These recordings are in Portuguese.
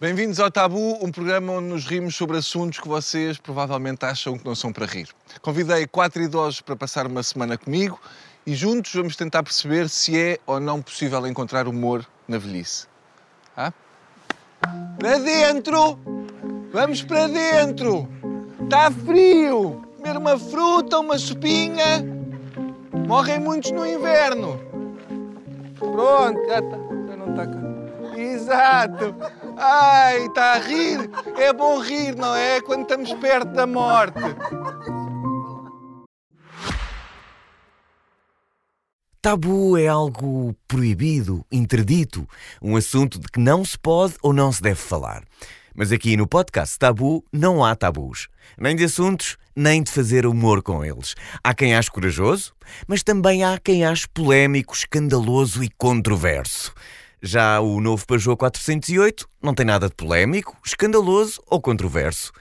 Bem-vindos ao Tabu, um programa onde nos rimos sobre assuntos que vocês provavelmente acham que não são para rir. Convidei quatro idosos para passar uma semana comigo e juntos vamos tentar perceber se é ou não possível encontrar humor na velhice. Ah? Para dentro! Vamos para dentro! Está frio! Comer uma fruta, uma sopinha. Morrem muitos no inverno. Pronto, já está. Já não está cá. Exato! Ai, está a rir! É bom rir, não é? Quando estamos perto da morte. Tabu é algo proibido, interdito, um assunto de que não se pode ou não se deve falar. Mas aqui no podcast Tabu não há tabus, nem de assuntos, nem de fazer humor com eles. Há quem ache corajoso, mas também há quem ache polémico, escandaloso e controverso. Já o novo Peugeot 408 não tem nada de polémico, escandaloso ou controverso.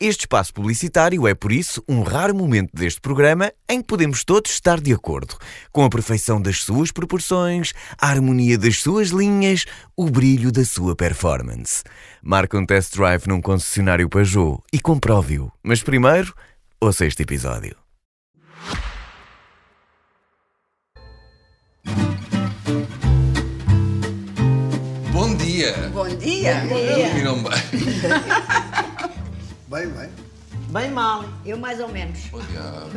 Este espaço publicitário é, por isso, um raro momento deste programa em que podemos todos estar de acordo com a perfeição das suas proporções, a harmonia das suas linhas, o brilho da sua performance. Marque um test drive num concessionário Peugeot e comprove-o. Mas primeiro, ouça este episódio. Bom dia! Bom dia. Dormiram bem? Bem, bem. Bem mal, eu mais ou menos. Oh.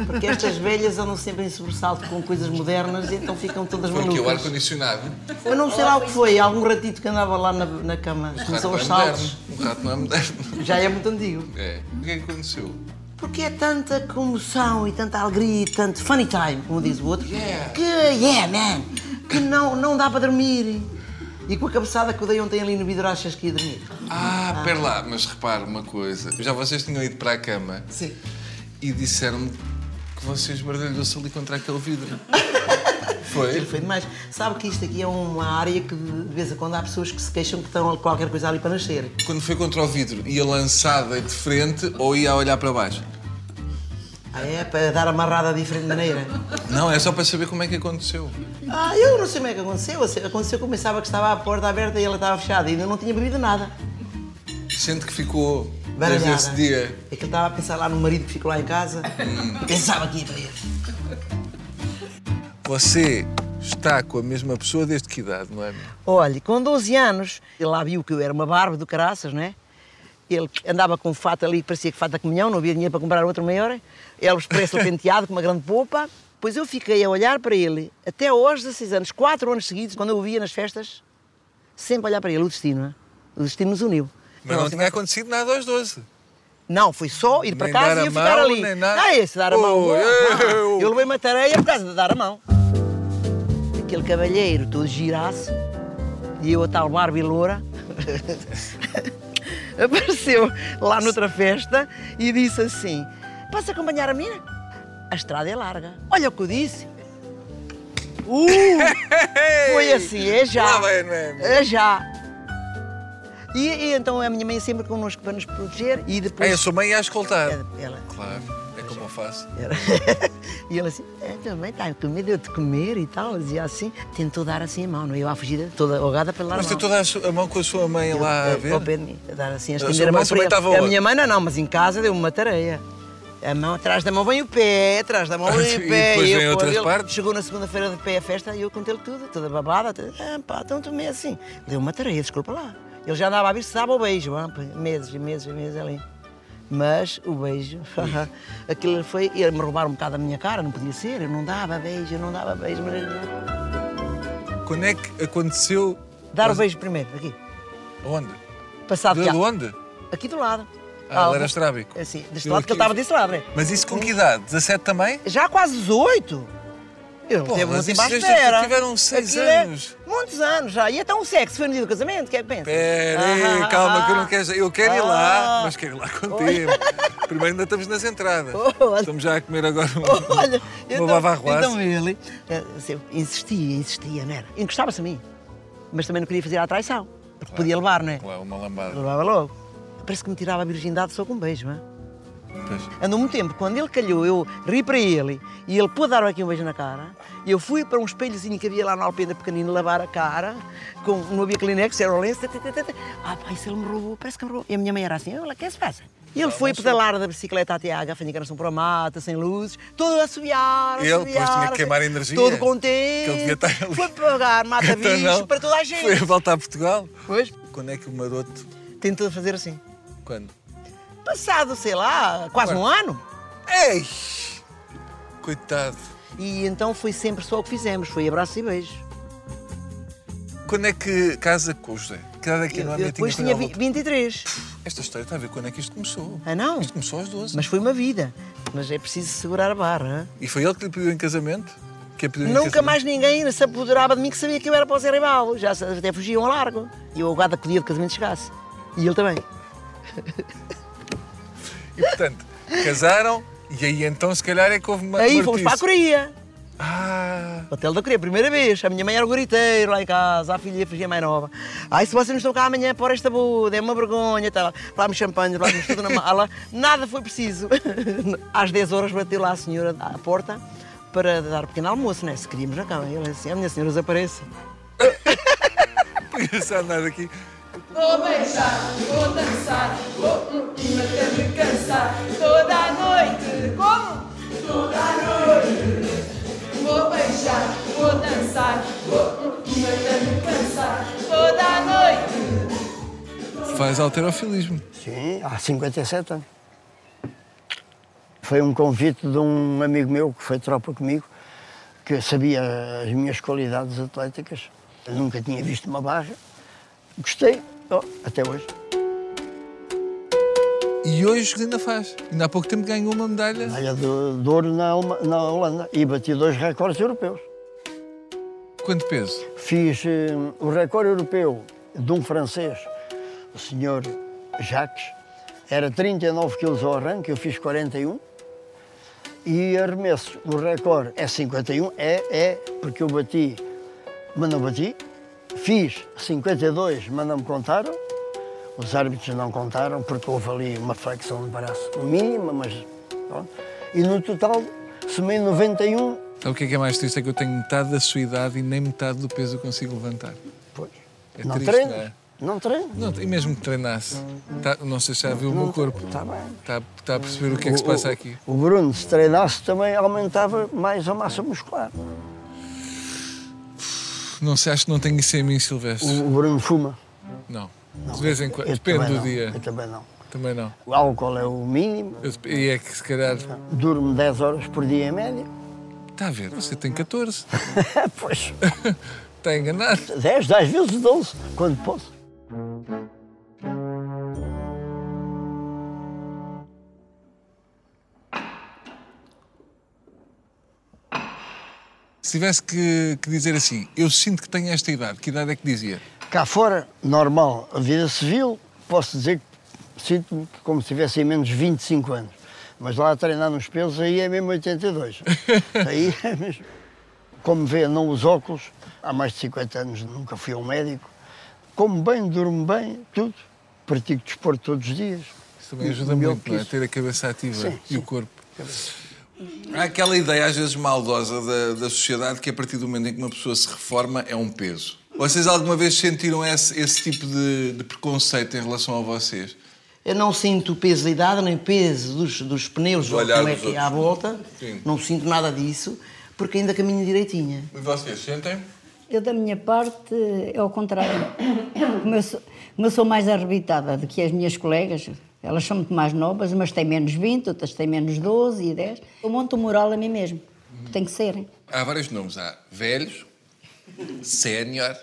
Porque estas velhas andam sempre em sobressalto com coisas modernas e então ficam todas Foi aqui o malucas. ar-condicionado. Eu não sei lá o que foi, algum ratito que andava lá na, na cama. O Começou não é saltos. moderno. O rato não é moderno. Já é muito antigo. É. O que é que aconteceu? Porque é tanta comoção e tanta alegria e tanto funny time, como diz o outro, Yeah. que, yeah, man, que não, não dá para dormir. E com a cabeçada que eu dei ontem ali no vidro, achas que ia dormir? Ah, pera lá, mas repare uma coisa. Já vocês tinham ido para a cama Sim. e disseram-me que vocês bardalhou-se ali contra aquele vidro. Foi? Foi demais. Sabe que isto aqui é uma área que de vez em quando há pessoas que se queixam que estão qualquer coisa ali para nascer. Quando foi contra o vidro, ia lançada de frente ou ia a olhar para baixo? Ah, é? Para dar amarrada de diferente maneira. Não, é só para saber como é que aconteceu. Ah, eu não sei como é que aconteceu. Aconteceu que eu pensava que estava a porta aberta e ela estava fechada e ainda não tinha bebido nada. Sente que ficou desde Baralhada. esse dia. É que ele estava a pensar lá no marido que ficou lá em casa e pensava que ia para ele. Você está com a mesma pessoa desde que idade, não é? Olha, com 12 anos, ele lá viu que eu era uma barba do caraças, não é? Ele andava com um fato ali que parecia que fato da comunhão, não havia dinheiro para comprar outro maior. Ele expresso penteado com uma grande popa. Pois eu fiquei a olhar para ele até aos 16 anos, 4 anos seguidos, quando eu o via nas festas, sempre a olhar para ele, o destino, não é? O destino nos uniu. Mas não tinha acontecido nada aos 12. Não, foi só ir para Nem casa e eu ficar mão, ali. nem nada. Ah, esse dar a mão. Oh. Ah, eu. eu levei uma tareia por causa de dar a mão. Aquele cavalheiro todo girasse e eu a tal Barbie loura apareceu lá noutra festa e disse assim: Posso acompanhar a menina? A estrada é larga. Olha o que eu disse. Uh, foi assim, é já. É? É já. E, e então a minha mãe sempre connosco para nos proteger e depois. Ah, a sua mãe ia a escoltar. Ela- Claro, eu era- e ele assim, é, também está com medo de eu comer e tal. Dizia assim, tentou dar assim a mão, não? Eu à fugida, toda ahogada para lá. Mas tentou dar a mão com a sua mãe lá a ver? Ao pé de mim, a dar assim, a estender a, mão a mãe para ele. A minha mãe não, não, mas em casa deu-me uma tareia. A mão, atrás da mão vem o pé, atrás da mão vem E o pé. depois eu, vem outras ele partes? Chegou na segunda-feira de pé a festa e eu contei-lhe tudo, toda babada. Toda, ah, pá, então tomei assim. Deu-me uma tarefa, desculpa lá. Ele já andava a vir se dava o beijo, ah, meses e meses e meses ali. Mas o beijo, aquilo foi. Ia-me roubar um bocado a minha cara, não podia ser, eu não dava beijo, eu não dava beijo. Mas... Quando é que aconteceu? Dar o beijo primeiro, aqui. Onde? Passado De de onde? Aqui do lado. Ah, ele era estrábico. Assim, deste Eu lado que aqui- ele estava desse lado, né? Mas isso com que idade? 17 também? Já quase 18. Ele Pô, teve tempo espera. que tiveram seis Aquilo é anos. muitos anos já. E até um sexo foi no dia do casamento, o que é que pensa? Pera aí, Ah, calma, que eu ah, não quero. Eu quero ir lá, ah. mas quero ir lá contigo. Primeiro ainda estamos nas entradas. Olha. Estamos já a comer agora um, Olha, uma bavarroise. então ele assim, insistia, insistia, não era? Encostava-se a mim. Mas também não queria fazer a traição. Porque podia levar, não é? Lá, uma lambada. Levava logo. Parece que me tirava a virgindade só com um beijo, não é? Pois. Andou muito tempo. Quando ele calhou, eu ri para ele e ele pôde dar aqui um beijo na cara. Eu fui para um espelhozinho que havia lá na Alpenda pequenino lavar a cara, com, não havia Kleenex, era o lenço. Ah, pá, isso ele me roubou, parece que me roubou. E a minha mãe era assim, olha, o que é que se passa? E ele foi pedalar da bicicleta até à gafanha por a mata, sem luzes, todo a assobiar, a Ele, assobiar, pois, tinha que assim, queimar energia. Todo contente. Que ele devia estar ali. Foi pagar mata Então, bicho para toda a gente. Foi a volta a Portugal. Pois, Quando é que o maroto. tentou fazer assim. Quando? Passado, sei lá, quase um ano. Ei! Coitado. E então foi sempre só o que fizemos, foi abraço e beijo. Quando é que casa com o José? Que idade é que Eu, eu depois tinha vi- 23. voltou? Esta história está a ver quando é que isto começou. Ah, não? Isto começou aos 12. Mas foi uma vida. Mas é preciso segurar a barra. E foi ele que lhe pediu em casamento? Que a pediu em Nunca casamento? mais ninguém se apoderava de mim que sabia que eu era para o Zé Ribaldo. Já se- até fugiam a largo. E eu o dia de casamento chegasse. E ele também. E portanto, casaram e aí então se calhar é que houve uma. Aí fomos para a Coreia. Ah! Hotel da Coreia, primeira vez. A minha mãe era o goriteiro lá em casa, a filha fugia mais nova. Ai, se vocês não estão cá amanhã para esta boda, é uma vergonha. Tá, Falámos champanhe, falámos tudo na mala. Nada foi preciso. Às 10 horas bateu lá a senhora à porta para dar pequeno almoço, né? Se queríamos na cama. E ele assim, a minha senhora desaparece. Só andar aqui. Vou beijar, vou dançar, vou hum, até me cansar toda a noite. Como? Toda a noite. Vou beijar, vou dançar, vou hum, até me cansar toda a noite. Faz alterofilismo. Sim, há 57 anos. Foi um convite de um amigo meu que foi tropa comigo, que sabia as minhas qualidades atléticas. Eu nunca tinha visto uma barra. Gostei, oh, até hoje. E hoje ainda faz. Ainda há pouco tempo ganhou uma medalha. Medalha de, de ouro na, na Holanda e bati dois recordes europeus. Quanto peso? Fiz eh, o recorde europeu de um francês, o senhor Jacques, era 39 quilos ao arranque, eu fiz 41. E arremesso, o recorde é 51, é, é, porque eu bati, mas não bati. Fiz 52, mas não me contaram. Os árbitros não contaram, porque houve ali uma flexão de braço mínima, mas pronto. E no total, somei 91, Sabe o que é que é mais triste? É que eu tenho metade da sua idade e nem metade do peso eu consigo levantar. pois. É não triste, treino, não é? não treino. Não, e mesmo que treinasse, tá- não sei se já viu o meu corpo. Está bem. Está, está a perceber o que é que se passa aqui. O Bruno, se treinasse, também aumentava mais a massa muscular. Não sei, acho que não tenho isso em mim, Silvestre. O, o Bruno fuma. Não. De vez em quando. Depende do não, dia. Eu também não. Também não. O álcool é o mínimo. Eu- E é que se calhar. Durmo 10 horas por dia em média. Está a ver, você tem 14. pois, Está enganado. 10, 10 vezes 12, quando posso. Se tivesse que, que dizer assim, eu sinto que tenho esta idade, que idade é que dizia? Cá fora, normal, a vida civil, posso dizer que sinto-me como se tivesse menos 25 anos. Mas lá a treinar nos pesos, aí é mesmo 82. aí é mesmo. Como vê, não uso óculos, há mais de 50 anos nunca fui ao médico. Como bem, durmo bem, tudo. Pratico desporto todos os dias. Isso também ajuda muito, não é? Ter a cabeça ativa Sim, e o sim. corpo. Há aquela ideia, às vezes maldosa, da, da sociedade que a partir do momento em que uma pessoa se reforma é um peso. Vocês alguma vez sentiram esse, esse tipo de, de preconceito em relação a vocês? Eu não sinto peso da idade, nem peso dos, dos pneus, Do ou como é que é à volta. Sim. Não sinto nada disso, porque ainda caminho direitinha. E vocês sentem? Eu, da minha parte, é ao contrário. Como eu sou, como eu sou mais arrebitada do que as minhas colegas, elas são muito mais novas, umas têm menos 20, outras têm menos 12 e 10. Eu monto o moral a mim mesmo. Tem que ser. hein? Há vários nomes. Há velhos, sénior,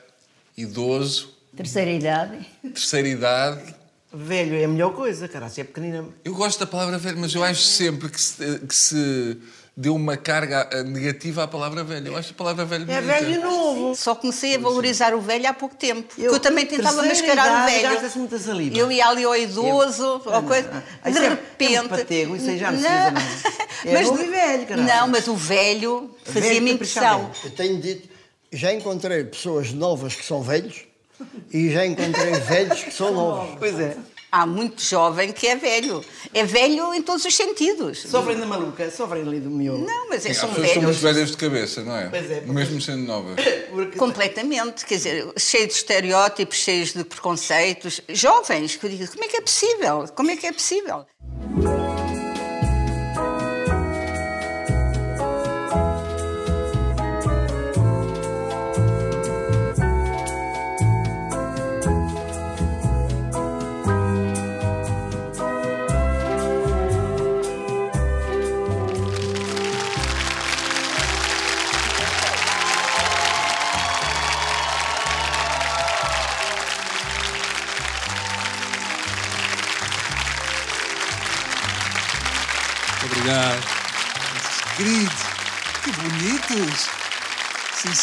idoso, Terceira idade. terceira idade. Velho é a melhor coisa, cara, se é pequenina. Eu gosto da palavra velho, mas eu acho sempre que se, que se deu uma carga eh, negativa à palavra velho. Eu acho a palavra velho É bonita. velho e novo. Só comecei a valorizar o velho há pouco tempo. porque Eu, Eu, também tentava mascarar o idade, velho. muita saliva. Eu ia ali ao idoso, ou coisa. Ah, De isso é- repente. é um patego, isso aí já não Não. precisa, não. É Mas novo de- e velho, caralho. Não, mas o velho fazia-me Velho impressão. Eu tenho dito, já encontrei pessoas novas que são velhos e já encontrei velhos que são novos. Pois é. Há muito jovem que é velho. É velho em todos os sentidos. Sofrem da maluca, sofrem ali do meu. Não, mas é, são velhos. velhas de cabeça, não é? Pois é, porque- Mesmo sendo novas. Porque... Completamente, quer dizer, cheios de estereótipos, cheios de preconceitos. Jovens, que eu digo, como é que é possível? Como é que é possível?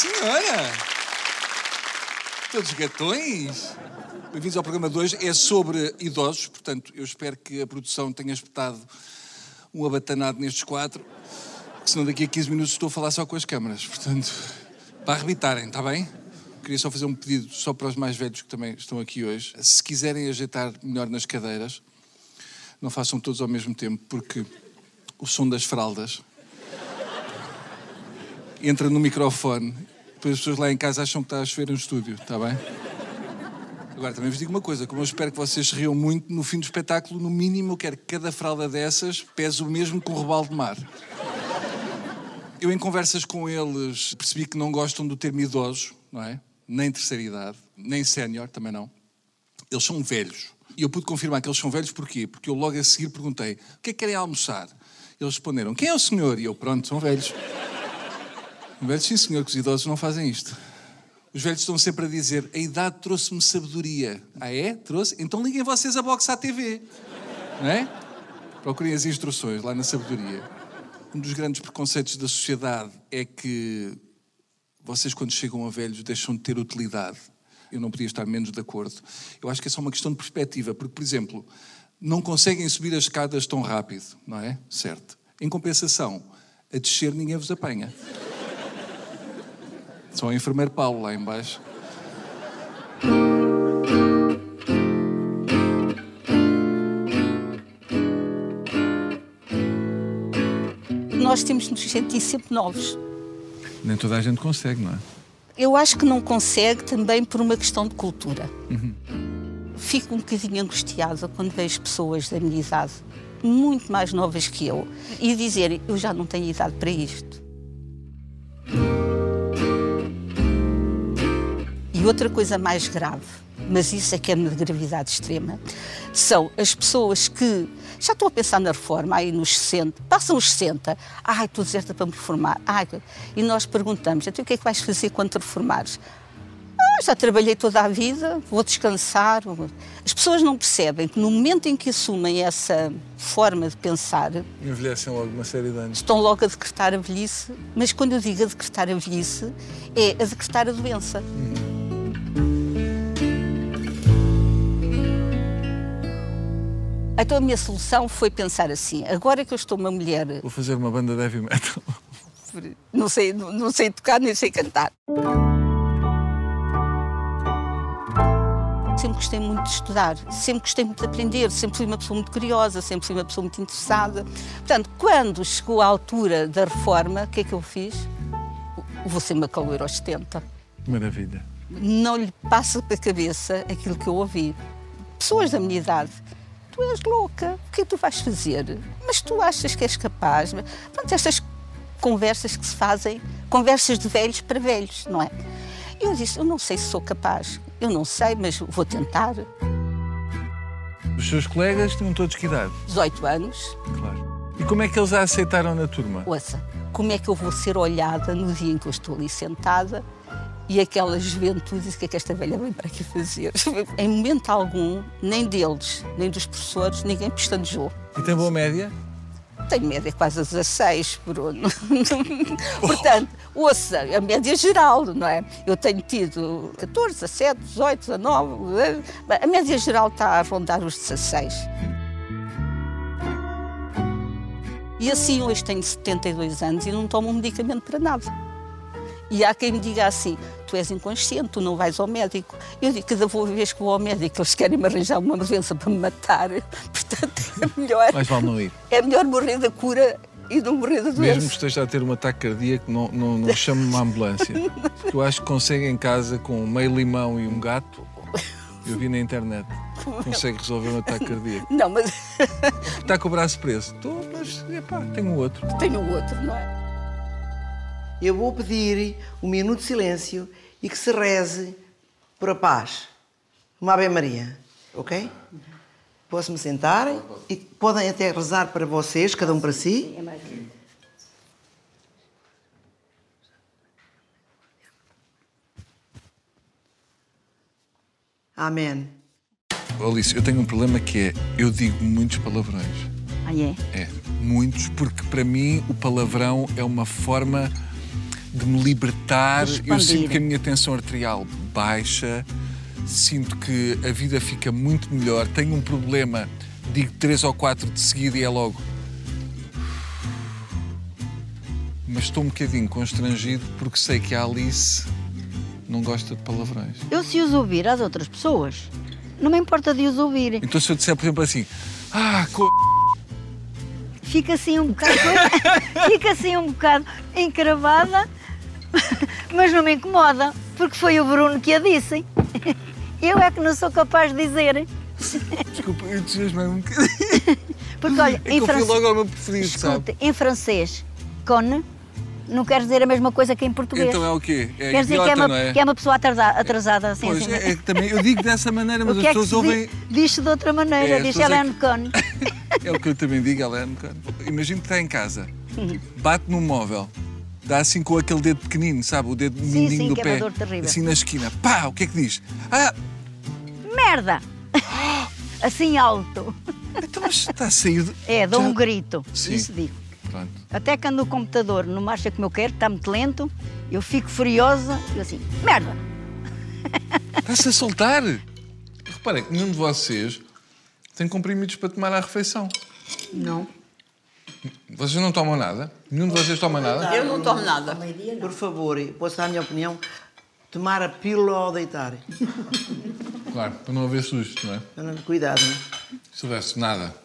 Senhora. Todos gatões. Bem-vindos ao programa 2. É sobre idosos, portanto, eu espero que a produção tenha espetado um abatanado nestes quatro, senão daqui a 15 minutos estou a falar só com as câmaras. Portanto, para arrebitarem, está bem? Queria só fazer um pedido só para os mais velhos que também estão aqui hoje. Se quiserem ajeitar melhor nas cadeiras, não façam todos ao mesmo tempo, porque o som das fraldas entra no microfone. Depois as pessoas lá em casa acham que está a chover no estúdio, está bem? Agora, também vos digo uma coisa, como eu espero que vocês riam muito, no fim do espetáculo, no mínimo, eu quero que cada fralda dessas pese o mesmo que um robalo de mar. Eu, em conversas com eles, percebi que não gostam do termo idosos, não é? Nem terceira idade, nem sénior, também não. Eles são velhos. E eu pude confirmar que eles são velhos porquê? Porque eu logo a seguir perguntei, o que é que querem almoçar? Eles responderam, quem é o senhor? E eu, pronto, são velhos. Velhos, sim senhor, que os idosos não fazem isto. Os velhos estão sempre a dizer, a idade trouxe-me sabedoria. Ah é? Trouxe? Então liguem vocês a box à TV. Não é? Procurem as instruções lá na sabedoria. Um dos grandes preconceitos da sociedade é que vocês, quando chegam a velhos, deixam de ter utilidade. Eu não podia estar menos de acordo. Eu acho que é só uma questão de perspectiva, porque, por exemplo, não conseguem subir as escadas tão rápido, não é? Certo. Em compensação, a descer ninguém vos apanha. Só o enfermeiro Paulo lá embaixo. Nós temos de nos sentir sempre novos. Nem toda a gente consegue, não é? Eu acho que não consegue também por uma questão de cultura. Fico um bocadinho angustiada quando vejo pessoas da minha idade, muito mais novas que eu, e dizerem eu já não tenho idade para isto. E outra coisa mais grave, mas isso é que é de gravidade extrema, são as pessoas que já estão a pensar na reforma, aí nos 60, passam os 60, ai, estou deserta para me reformar, ai, e nós perguntamos, então o que é que vais fazer quando te reformares? Ah, já trabalhei toda a vida, vou descansar. As pessoas não percebem que no momento em que assumem essa forma de pensar, Envelhecem logo uma série de anos. estão logo a decretar a velhice, mas quando eu digo a decretar a velhice, é a decretar a doença. Então a minha solução foi pensar assim: agora que eu estou uma mulher, Vou fazer uma banda de heavy metal. não sei, não não sei tocar nem sei cantar. Sempre gostei muito de estudar, sempre gostei muito de aprender, sempre fui uma pessoa muito curiosa, sempre fui uma pessoa muito interessada. Portanto, quando chegou a altura da reforma, o que é que eu fiz? Vou ser uma caloira aos 70 Maravilha. não lhe passa pela cabeça aquilo que eu ouvi. Pessoas da minha idade. Tu és louca, o que é que tu vais fazer? Mas tu achas que és capaz? Pronto, estas conversas que se fazem, conversas de velhos para velhos, não é? Eu disse, eu não sei se sou capaz, eu não sei, mas vou tentar. Os seus colegas tinham todos que idade? 18 anos, Claro. E como é que eles a aceitaram na turma? ouça, como é que eu vou ser olhada no dia em que eu estou ali sentada e aquela juventude o que é que esta velha vem para aqui fazer? em momento algum, nem deles, nem dos professores, ninguém pestanejou. E tem boa média? Tenho média quase a 16, Bruno. Portanto, ouça, a média geral, não é? Eu tenho tido 14, 17, 18, 19. eh, A média geral está a rondar os 16. E assim, hoje tenho 72 anos e não tomo um medicamento para nada. E há quem me diga assim: tu tu és inconsciente, tu não vais ao médico. Eu digo, cada vez que vou ao médico, eles querem me arranjar uma doença para me matar. Portanto, é melhor, Mais vale não ir. é melhor morrer da cura e não morrer da doença. Mesmo que esteja a ter um ataque cardíaco, não, não, não chame uma ambulância. Porque eu acho que consegue em casa, com meio limão e um gato, eu vi na internet, consegue resolver um ataque cardíaco. Não, mas Está com o braço preso. Estou, mas epá, tenho outro. tenho outro, não é? Eu vou pedir um minuto de silêncio e que se reze por a paz. Uma Ave Maria, ok? Posso-me sentar e podem até rezar para vocês, cada um para si. Amém. Alice, eu tenho um problema que é, eu digo muitos palavrões. Ah, é? É, muitos, porque para mim o palavrão é uma forma de me libertar. De Eu sinto que a minha tensão arterial baixa, sinto que a vida fica muito melhor. Tenho um problema, digo três ou quatro de seguida e é logo. Mas estou um bocadinho constrangido porque sei que a Alice não gosta de palavrões. Eu se os ouvir às outras pessoas, não me importa de os ouvir. Então se eu disser, por exemplo, assim, ah, co... Fica assim um bocado. fica assim um bocado encravada, mas não me incomoda, porque foi o Bruno que a disse. Eu é que não sou capaz de dizer. desculpa, eu entusiasmei um bocadinho. Porque olha, É em francês. logo ao meu preferido, sabe? Escute, em francês, con não quer dizer a mesma coisa que em português. Então é o quê? É Quer dizer que é uma, é? que é uma pessoa atrasada, atrasada assim, Pois, assim. é, é que também eu digo dessa maneira, mas o as é pessoas ouvem. diz? Diz-se de outra maneira, É, diz é Hélène que- Con. É o que eu também digo, Helene. cara. Imagina que está em casa, bate num móvel, dá assim com aquele dedo pequenino, sabe? O dedo Sim, mindinho sim, do que é pé. uma dor terrível. Assim na esquina. Pá, o que é que diz? Ah, Merda! Assim alto. então mas está a sair. De... É, dou Já- um grito. Sim. Isso digo. Pronto. Até quando o computador não marcha como eu quero, está muito lento, eu fico furiosa e assim, merda! Está-se a soltar. Reparem que nenhum de vocês tem comprimidos para tomar à refeição. Não. Vocês não tomam nada? Nenhum de vocês toma nada? Eu não tomo nada. Por favor, posso dar a minha opinião? Tomar a pílula ao deitar. Claro, para não haver susto, não é? Cuidado, não é? Se houvesse nada.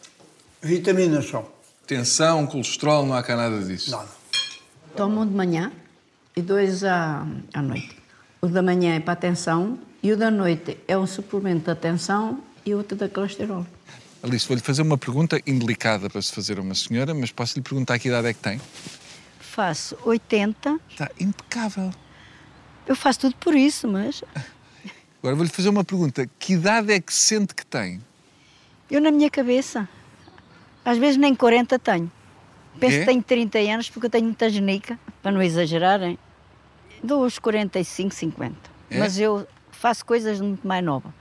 Vitaminas só. Tensão, colesterol, não há cá nada disso. Nada. Tomo um de manhã e dois à, à noite. O da manhã é para a tensão e o da noite é um suplemento da tensão e outro da colesterol. Alice, vou-lhe fazer uma pergunta indelicada para se fazer a uma senhora, mas posso lhe perguntar que idade é que tem? Faço 80, Está impecável. eu faço tudo por isso, mas Agora vou-lhe fazer uma pergunta. Que idade é que sente que tem? eu na minha cabeça, às vezes nem 40 tenho. Penso É? que tenho 30 anos porque eu tenho muita genica, para não exagerarem. Dou os 45, 50. É? Mas eu faço coisas muito mais novas.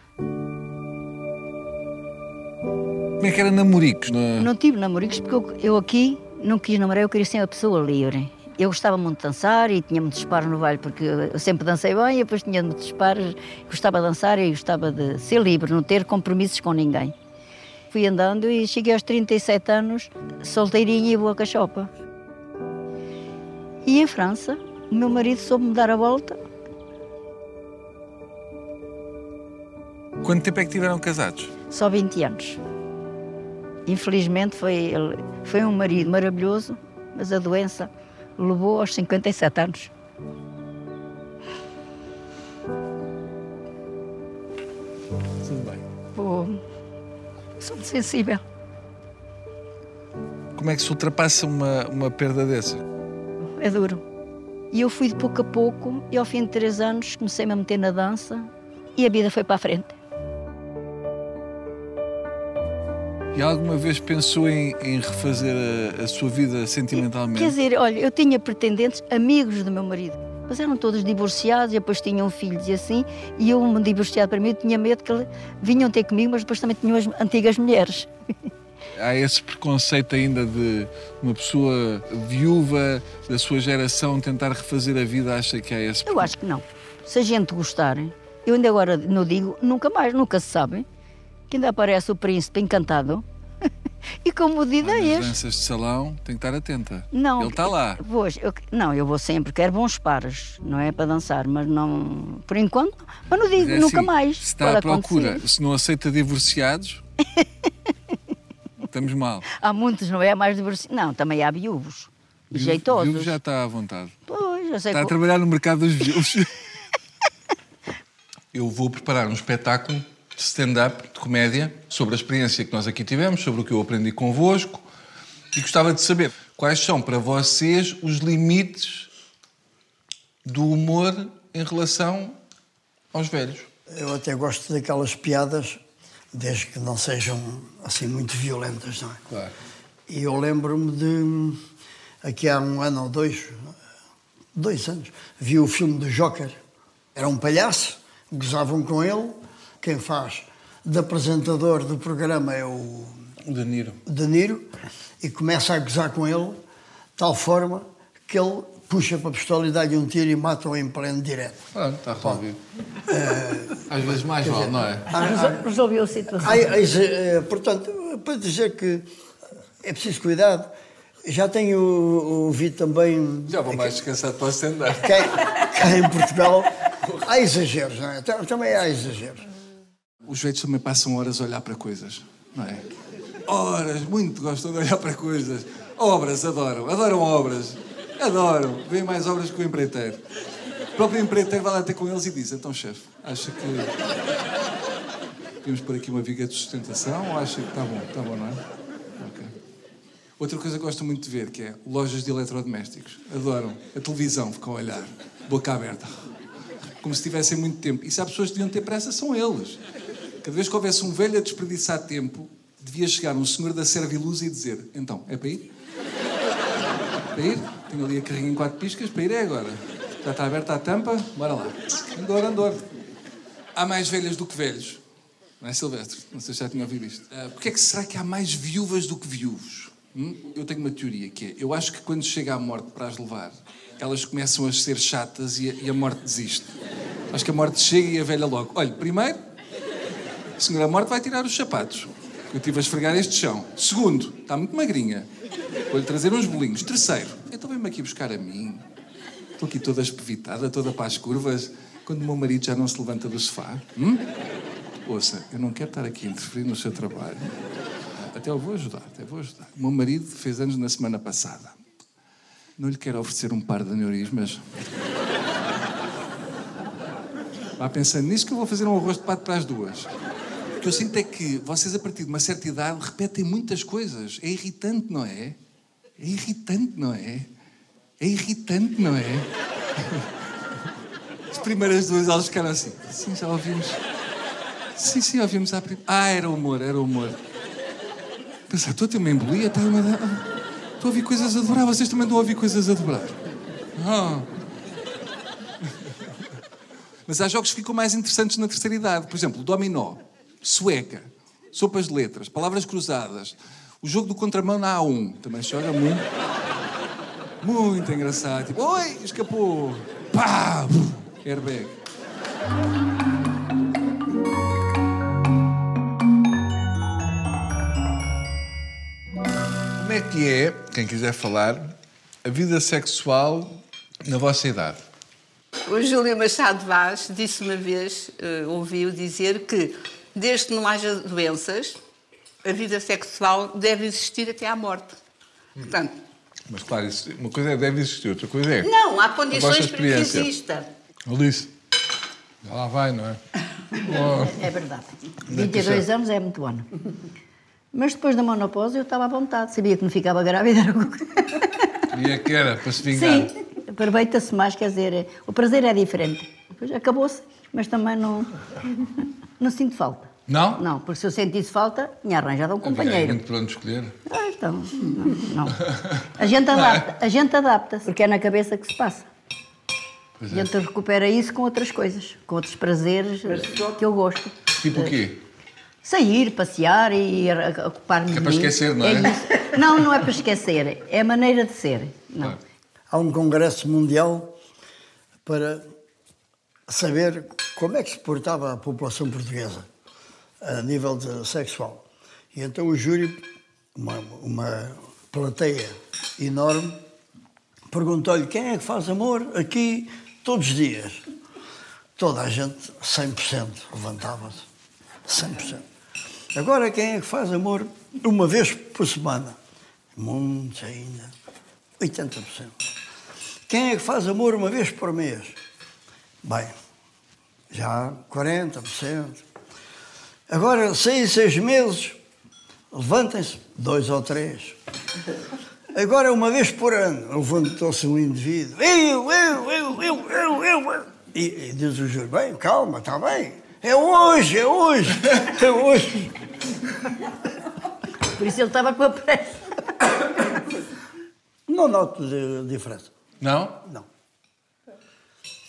Como é que era namoricos? Na... Não tive namoricos porque eu, eu aqui não quis namorar, eu queria ser uma pessoa livre. Eu gostava muito de dançar e tinha muitos disparos no baile porque eu sempre dancei bem e depois tinha muitos disparos. Gostava de dançar e gostava de ser livre, não ter compromissos com ninguém. Fui andando e cheguei aos 37 anos, solteirinha e boa cachopa. E em França, o meu marido soube-me dar a volta. Quanto tempo é que tiveram casados? Só 20 anos. Infelizmente foi, foi um marido maravilhoso, mas a doença levou aos 57 anos. Tudo bem. Oh, sou muito sensível. Como é que se ultrapassa uma, uma perda dessa? É duro. E eu fui de pouco a pouco e ao fim de três anos comecei-me a meter na dança e a vida foi para a frente. E alguma vez pensou em, em refazer a, a sua vida sentimentalmente? Quer dizer, olha, eu tinha pretendentes, amigos do meu marido, mas eram todos divorciados e depois tinham filhos e assim, e eu, um divorciado para mim, eu tinha medo que vinham ter comigo, mas depois também tinham as antigas mulheres. Há esse preconceito ainda de uma pessoa viúva da sua geração tentar refazer a vida, acha que há esse Eu acho que não. Se a gente gostar, eu ainda agora não digo, nunca mais, nunca se sabe, que ainda aparece o príncipe encantado. E com muda de Nas ideias. danças de salão, tem que estar atenta. Não. Ele está lá. Pois, eu, não, eu vou sempre, quero bons pares, não é para dançar, mas não. Por enquanto, mas não digo é nunca assim, mais. Se está à procura, acontecer. se não aceita divorciados, estamos mal. Há muitos, não é? Há mais diversidade. Não, também há viúvos. Jeitosos. Viúvo já está à vontade. Pois, eu sei Está a que- trabalhar no mercado dos viúvos. Eu vou preparar um espetáculo de stand-up, de comédia, sobre a experiência que nós aqui tivemos, sobre o que eu aprendi convosco. E gostava de saber quais são para vocês os limites do humor em relação aos velhos. Eu até gosto daquelas piadas, desde que não sejam assim muito violentas, não é? Claro. E eu lembro-me de, aqui há um ano ou dois, dois anos, vi o filme do Joker. Era um palhaço, gozavam com ele. Quem faz de apresentador do programa é o O De Niro. De Niro e começa a gozar com ele, de tal forma que ele puxa para a pistola e dá-lhe um tiro e mata-o em pleno direto. Pronto, está resolvido. Às vezes mais vale, não é? Resol- Resolveu a situação. Eh, portanto, para dizer que é preciso cuidado, já tenho ouvido também Já vou mais descansado para o stand-up. cá, em Portugal, há exageros, não é? Tam- Também há exageros. Os velhos também passam horas a olhar para coisas, não é? Horas, muito gostam de olhar para coisas. Obras, adoram, adoram obras. Adoram, veem mais obras que o empreiteiro. O próprio empreiteiro vai lá ter com eles e diz: Então, chefe, acha que. Podemos pôr aqui uma viga de sustentação ou acha que está bom? Está bom, não é? Outra coisa que gosto muito de ver que é lojas de eletrodomésticos. Adoram. A televisão, ficam a olhar, boca aberta. Como se tivessem muito tempo. E se há pessoas que deviam ter pressa, são eles. Cada vez que houvesse um velho a desperdiçar tempo, devia chegar um senhor da Serviluz e dizer: Então, é para ir? Para ir? Tenho ali a carrinha em quatro piscas, para ir é agora. Já está aberta a tampa, bora lá. Andor, andor. Há mais velhas do que velhos. Não é, Silvestre? Não sei se já tinha ouvido isto. Ah, Porquê é que será que há mais viúvas do que viúvos? Hum? Eu tenho uma teoria que é, eu acho que quando chega a morte para as levar, elas começam a ser chatas e a, e a morte desiste. Acho que a morte chega e a velha logo. Olha, primeiro, a senhora morte vai tirar os sapatos. Eu estive a esfregar este chão. Segundo, está muito magrinha. Vou-lhe trazer uns bolinhos. Terceiro, então vem-me aqui buscar a mim. Estou aqui toda espevitada, toda para as curvas, quando o meu marido já não se levanta do sofá. Hum? Ouça, eu não quero estar aqui a interferir no seu trabalho. Até eu vou ajudar, até vou ajudar. O meu marido fez anos na semana passada. Não lhe quero oferecer um par de aneurismas. Vá pensando nisso que eu vou fazer um arroz de pato para as duas. O que eu sinto é que vocês, a partir de uma certa idade, repetem muitas coisas. É irritante, não é? É irritante, não é? É irritante, não é? As primeiras duas elas ficaram assim. Sim, já ouvimos. Sim, sim, ouvimos à primeira. Ah, era humor, era humor. Pensei, estou a ter uma embolia, está uma... Estou a ouvir coisas a dobrar, vocês também estão a ouvir coisas a dobrar. Ah. Mas há jogos que ficam mais interessantes na terceira idade. Por exemplo, dominó, sueca, sopas de letras, palavras cruzadas. O jogo do contramão na A1 também joga muito. Muito engraçado. Tipo, oi, escapou. Pá! Airbag. Como é que é, quem quiser falar, a vida sexual na vossa idade? O Júlio Machado Vaz disse uma vez, eh, ouviu dizer que desde que não haja doenças, a vida sexual deve existir até à morte. Portanto, Mas claro, isso- uma coisa é deve existir, outra coisa é. não, há condições para que exista. Alice. Já lá vai, não é? Oh, É verdade. 22 anos é muito ano. Mas depois da menopausa eu estava à vontade, sabia que não ficava grávida. Era... o que- e é que era, para se vingar. Sim, aproveita-se mais, quer dizer, o prazer é diferente. Acabou-se, mas também não, não sinto falta. Não? Não, porque se eu sentisse falta, tinha arranjado um companheiro. muito para onde escolher. Ah, então, não, não. A gente adapta, a gente adapta, porque é na cabeça que se passa. A Pois é. gente recupera isso com outras coisas, com outros prazeres que eu gosto. Tipo o quê? Sair, passear e a- a- ocupar-me é para esquecer, não é? isso. Não, não é para esquecer, é a maneira de ser. Não. Claro. Há um congresso mundial para saber como é que se portava a população portuguesa a nível de sexual. E então o júri uma, uma plateia enorme, perguntou-lhe quem é que faz amor aqui todos os dias. Toda a gente, 100%, levantava-se. 100%. Agora, quem é que faz amor uma vez por semana? Muitos ainda. 80%. Quem é que faz amor uma vez por mês? Bem, já 40%. Agora, seis, seis meses, levantem-se, dois ou três. Agora, uma vez por ano, levantou-se um indivíduo. Eu, eu, eu, eu, eu, eu. E, e diz o júri, bem, calma, está bem. É hoje, é hoje, é hoje. Por isso ele estava com a pressa. Não noto de- diferença. Não? Não.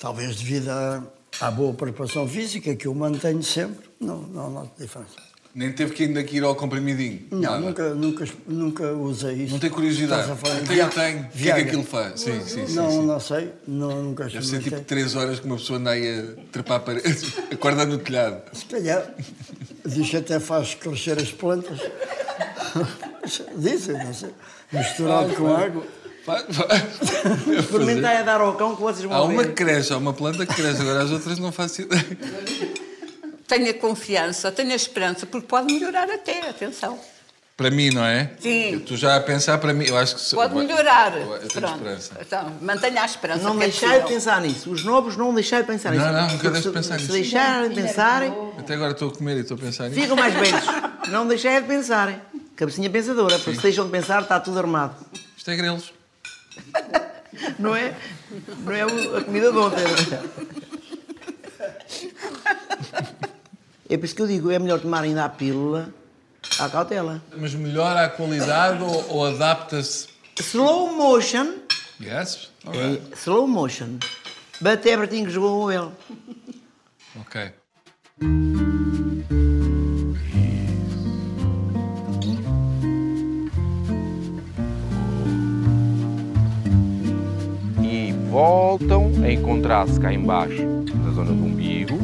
Talvez devido à, à boa preparação física que eu mantenho sempre, não, não noto diferença. Nem teve que ainda que ir ao comprimidinho? Não, Nada. nunca, nunca, nunca usei isso. Não tem curiosidade? A falar tenho, tenho. O que é que aquilo faz? Sim, sim, sim. não, sim. não sei, não, nunca Deve ser tipo 3 horas que uma pessoa anda aí a trepar a parede, acorda no telhado. Se calhar, diz que até faz crescer as plantas. Dizem, não sei. Misturado com água. Experimentai a dar ao cão que vocês vão Há uma ver. que cresce, há uma planta que cresce, agora as outras não faço ideia. Tenha confiança, tenha esperança, porque pode melhorar até, atenção. Para mim, não é? Sim. Estou já a pensar para mim, eu acho que... Pode melhorar. Eu, eu tenho Pronto. esperança. Então, mantenha a esperança. Não que é deixai de possível. pensar nisso. Os novos não deixai de pensar nisso. Não, não, nunca de pensar Se nisso. deixarem de pensarem, Até agora estou a comer e estou a pensar nisso. ficam mais velhos. Não deixai de pensarem. Cabecinha pensadora, porque se deixam de pensar, está tudo armado. Isto é grelos. Não é, não é a comida de ontem. É por isso que eu digo, é melhor tomar ainda a pílula à cautela. Mas melhora a qualidade ou, ou adapta-se? Slow motion, Yes? é slow motion, but everything is going well. Ok. Voltam a encontrar-se cá embaixo, na zona do umbigo.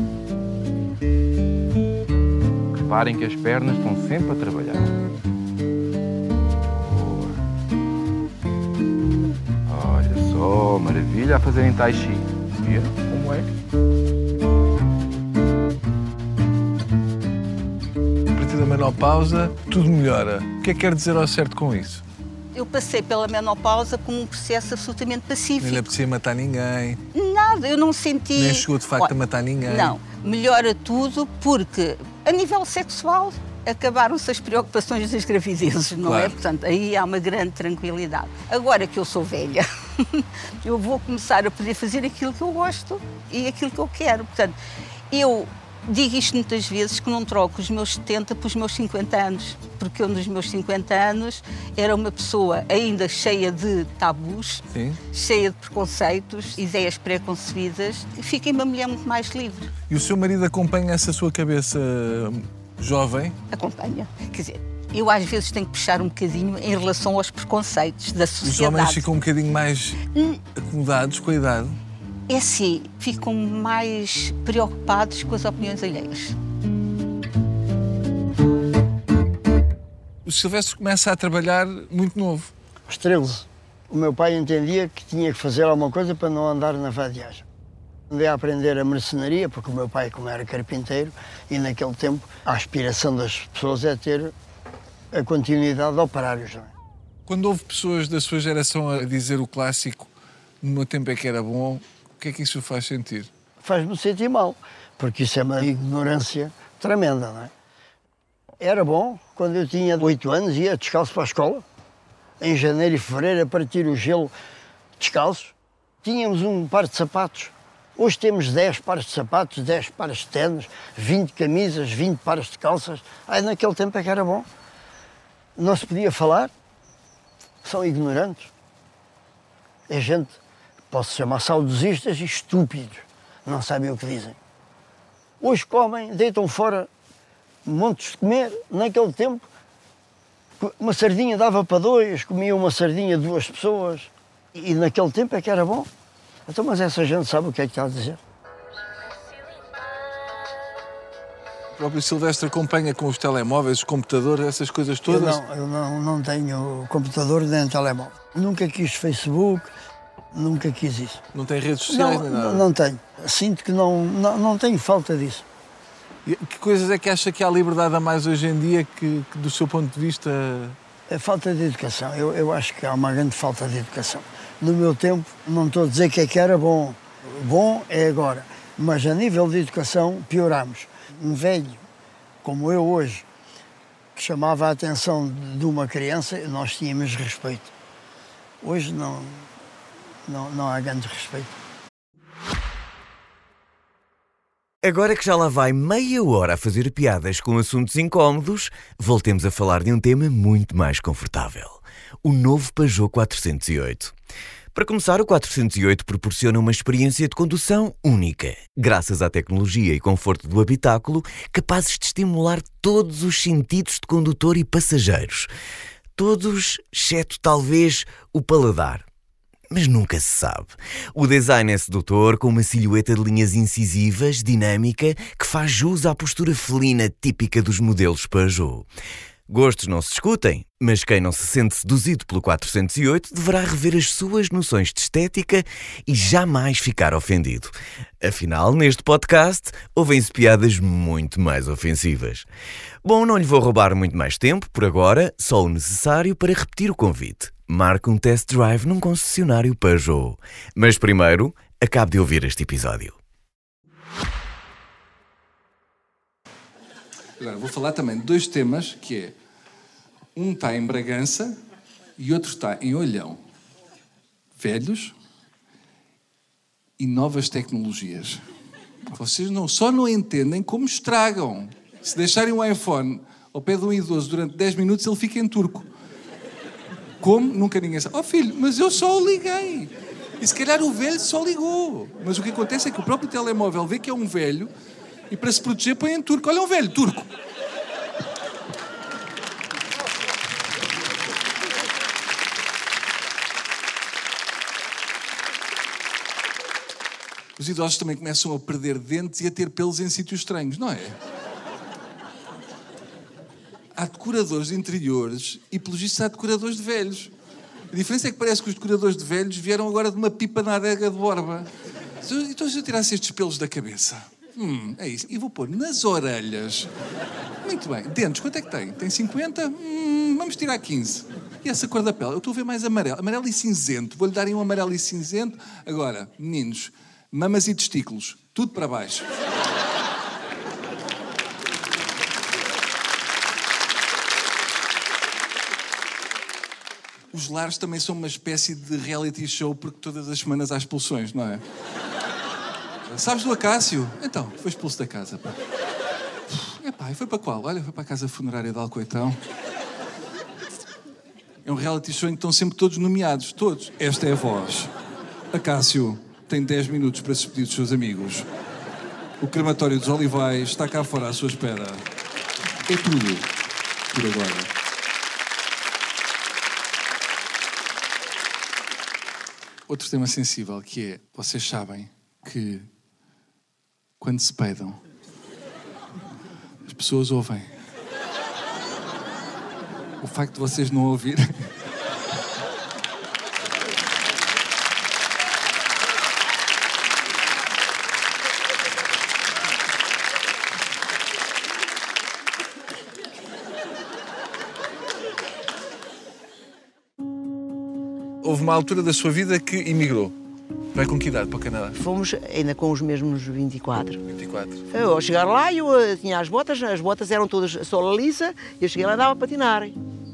Reparem que as pernas estão sempre a trabalhar. Olha só, maravilha a fazerem tai chi. Viram como é? A partir da menopausa, tudo melhora. O que é que quer dizer ao certo com isso? Eu passei pela menopausa como um processo absolutamente pacífico. lhe apetecia matar ninguém, Nada, eu não senti. nem chegou de facto Olha, a matar ninguém. Não, melhora tudo porque, a nível sexual, acabaram-se as preocupações das gravidezes, não é? Claro. Portanto, aí há uma grande tranquilidade. Agora que eu sou velha, eu vou começar a poder fazer aquilo que eu gosto e aquilo que eu quero. Portanto, eu digo isto muitas vezes que não troco os meus 70 para os meus 50 anos, porque eu nos meus 50 anos era uma pessoa ainda cheia de tabus, Sim. cheia de preconceitos, ideias preconcebidas, e fiquei uma mulher muito mais livre. E o seu marido acompanha essa sua cabeça hum, jovem? Acompanha. Quer dizer, eu às vezes tenho que puxar um bocadinho em relação aos preconceitos da Os sociedade. homens ficam um bocadinho mais Hum. acomodados com a idade? É assim, ficam mais preocupados com as opiniões alheias. O Silvestre começa a trabalhar muito novo. Aos 13, o meu pai entendia que tinha que fazer alguma coisa para não andar na vadiagem. Andei a aprender a mercenaria, porque o meu pai, como era carpinteiro, e naquele tempo a aspiração das pessoas é ter a continuidade de operários. Não é? Quando houve pessoas da sua geração a dizer o clássico no meu tempo é que era bom, que é que isso faz sentir? Faz-me sentir mal, porque isso é uma ignorância tremenda, não é? Era bom, quando eu tinha oito anos, ia descalço para a escola, em janeiro e fevereiro, a partir o gelo descalço. Tínhamos um par de sapatos. Hoje temos 10 pares de sapatos, 10 pares de ténis, 20 camisas, 20 pares de calças. Aí naquele tempo é que era bom. Não se podia falar. São ignorantes. É gente, posso chamar saudosistas e estúpidos. Não sabem o que dizem. Hoje comem, deitam fora montes de comer. Naquele tempo, uma sardinha dava para dois, comia uma sardinha duas pessoas. E naquele tempo é que era bom. Então, mas essa gente sabe o que é que está a dizer. O próprio Silvestre acompanha com os telemóveis, os computadores, essas coisas Eu todas. não, eu não, não tenho computador nem telemóvel. Nunca quis Facebook, nunca quis isso. Não tem redes sociais Não, nem nada. não, tenho. Sinto que não, não, não tenho falta disso. E Que coisas é que acha que há liberdade a mais hoje em dia que, que do seu ponto de vista. É falta de educação. Eu, eu acho que há uma grande falta de educação. No meu tempo, não estou a dizer que é que era bom. Bom é agora. Mas a nível de educação, pioramos. Um velho, como eu hoje, que chamava a atenção de uma criança, nós tínhamos respeito. Hoje não, não, não há grande respeito. Agora que já lá vai meia hora a fazer piadas com assuntos incómodos, voltemos a falar de um tema muito mais confortável: o novo Peugeot 408. Para começar, o 408 proporciona uma experiência de condução única, graças à tecnologia e conforto do habitáculo, capazes de estimular todos os sentidos de condutor e passageiros. Todos, exceto talvez o paladar. Mas nunca se sabe. O design é sedutor, com uma silhueta de linhas incisivas, dinâmica, que faz jus à postura felina típica dos modelos Peugeot. Gostos não se discutem, mas quem não se sente seduzido pelo 408 deverá rever as suas noções de estética e jamais ficar ofendido. Afinal, neste podcast, ouvem-se piadas muito mais ofensivas. Bom, não lhe vou roubar muito mais tempo, por agora, só o necessário para repetir o convite. Marque um test drive num concessionário Peugeot. Mas primeiro, acabe de ouvir este episódio. Agora, vou falar também de dois temas, que é... Um está em Bragança e outro está em Olhão. Velhos e novas tecnologias. Vocês não, só não entendem como estragam. Se deixarem um iPhone ao pé de um idoso durante 10 minutos, ele fica em turco. Como? Nunca ninguém sabe. Oh filho, mas eu só o liguei. E se calhar o velho só ligou. Mas o que acontece é que o próprio telemóvel vê que é um velho e para se proteger põe em turco. Olha um velho, turco. Os idosos também começam a perder dentes e a ter pelos em sítios estranhos, não é? Há decoradores de interiores e, pelos vistos, há decoradores de velhos. A diferença é que parece que os decoradores de velhos vieram agora de uma pipa na adega de Borba. Então, se eu tirasse estes pelos da cabeça? Hum, é isso. E vou pôr nas orelhas. Muito bem. Dentes, quanto é que tem? Tem 50? Hum, vamos tirar 15. E essa cor da pele? Eu estou a ver mais amarelo. Amarelo e cinzento. Vou-lhe dar um amarelo e cinzento. Agora, meninos, mamas e testículos. Tudo para baixo. Os lares também são uma espécie de reality show porque todas as semanas há expulsões, não é? Sabes do Acácio? Então, foi expulso da casa. Pá. Epá, e foi para qual? Olha, foi para a casa funerária de Alcoitão. É um reality show em que estão sempre todos nomeados. Todos. Esta é a voz. Acácio tem 10 minutos para se despedir dos seus amigos. O crematório dos Olivais está cá fora à sua espera. É tudo por agora. Outro tema sensível que é, vocês sabem que quando se peidam, as pessoas ouvem. O facto de vocês não ouvirem. uma altura da sua vida que emigrou. Vai com que idade para o Canadá? Fomos ainda com os mesmos 24. 24. Eu, ao chegar lá, eu eh, tinha as botas, as botas eram todas sola lisa, e eu cheguei lá e dava a patinar.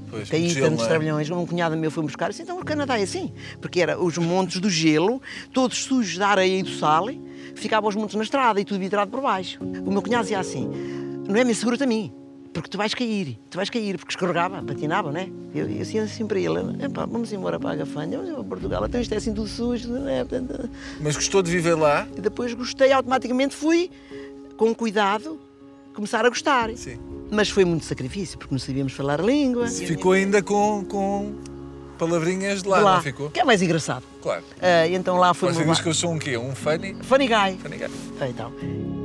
Pois, Caí gelo, tantos trabalhões, um cunhado meu foi buscar, assim, então o Canadá é assim, porque era os montes do gelo, todos sujos da areia e do sal, ficavam os montes na estrada e tudo vitrado por baixo. O meu cunhado dizia assim, não é me seguro-te a mim, porque tu vais cair, tu vais cair, porque escorregava, patinava, né? Eu eu dizia assim para ele, vamos embora para a Gafanha, vamos para Portugal, então isto é assim tudo sujo, né? Mas gostou de viver lá? e depois gostei, automaticamente fui, com cuidado, começar a gostar. Sim. Mas foi muito sacrifício, porque não sabíamos falar a língua. Ficou ainda com, com palavrinhas de lá, De lá, não ficou? Que é mais engraçado. Claro. E então lá foi Você diz que eu sou um quê? Um funny? Funny guy. Funny guy. Então.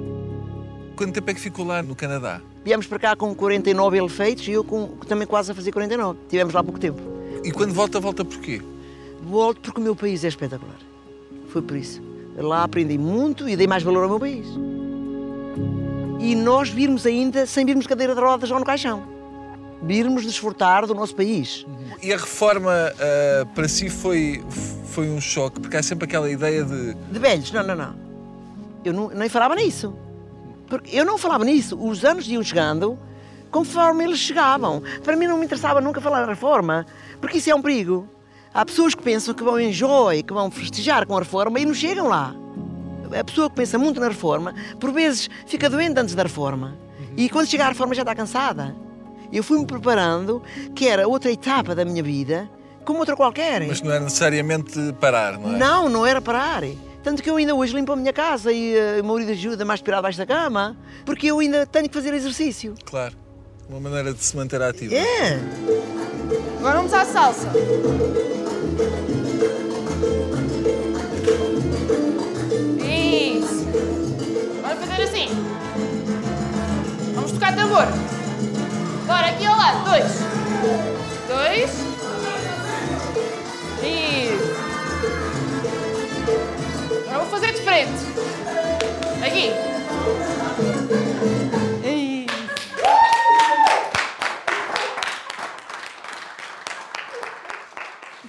Quanto tempo é que ficou lá no Canadá? Viemos para cá com 49 elefeitos e eu com, também quase a fazer 49. Tivemos lá pouco tempo. E quando volta, volta porquê? Volto porque o meu país é espetacular. Foi por isso. Lá aprendi muito e dei mais valor ao meu país. E nós virmos ainda sem virmos de cadeira de rodas ou no caixão. Virmos desfrutar do nosso país. E a reforma ah, para si foi, foi um choque, porque há sempre aquela ideia de. De velhos, não, não, não. Eu não, nem falava nisso. Porque eu não falava nisso. Os anos iam chegando conforme eles chegavam. Para mim não me interessava nunca falar da reforma, porque isso é um perigo. Há pessoas que pensam que vão enjoy, que vão festejar com a reforma e não chegam lá. A pessoa que pensa muito na reforma, por vezes fica doente antes da reforma. E quando chega à reforma já está cansada. Eu fui-me preparando, que era outra etapa da minha vida, como outra qualquer. Mas não é necessariamente parar, não é? Não, não era parar. Tanto que eu ainda hoje limpo a minha casa e eh, o meu marido ajuda-me a aspirar abaixo da cama, porque eu ainda tenho que fazer exercício. Claro. Uma maneira de se manter ativo. É. Agora vamos à salsa. Isso. Vamos fazer assim. Vamos tocar tambor. Bora, aqui ao lado. Dois. Dois. Isso. Fazer de frente. Aqui.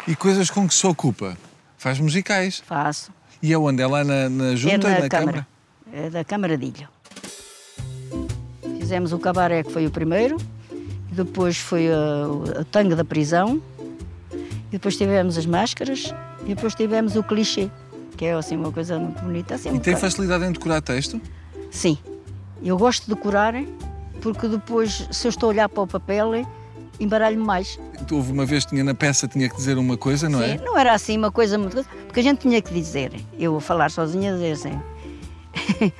E coisas com que se ocupa? Faz musicais. Faço. E é onde? É lá na, na junta, é na, Câmara? É da Câmara de Ilha. Fizemos o cabaré, que foi o primeiro. e Depois foi a- o tango da prisão. E depois tivemos as máscaras. E depois tivemos o clichê, que é assim uma coisa muito bonita. Assim, um E tem facilidade em decorar texto? Sim. Eu gosto de decorar, porque depois, se eu estou a olhar para o papel, embaralho-me mais. Houve uma vez, tinha na peça, tinha que dizer uma coisa, não é? Sim, não era assim uma coisa muito. Porque a gente tinha que dizer, eu vou falar sozinha, dizer assim.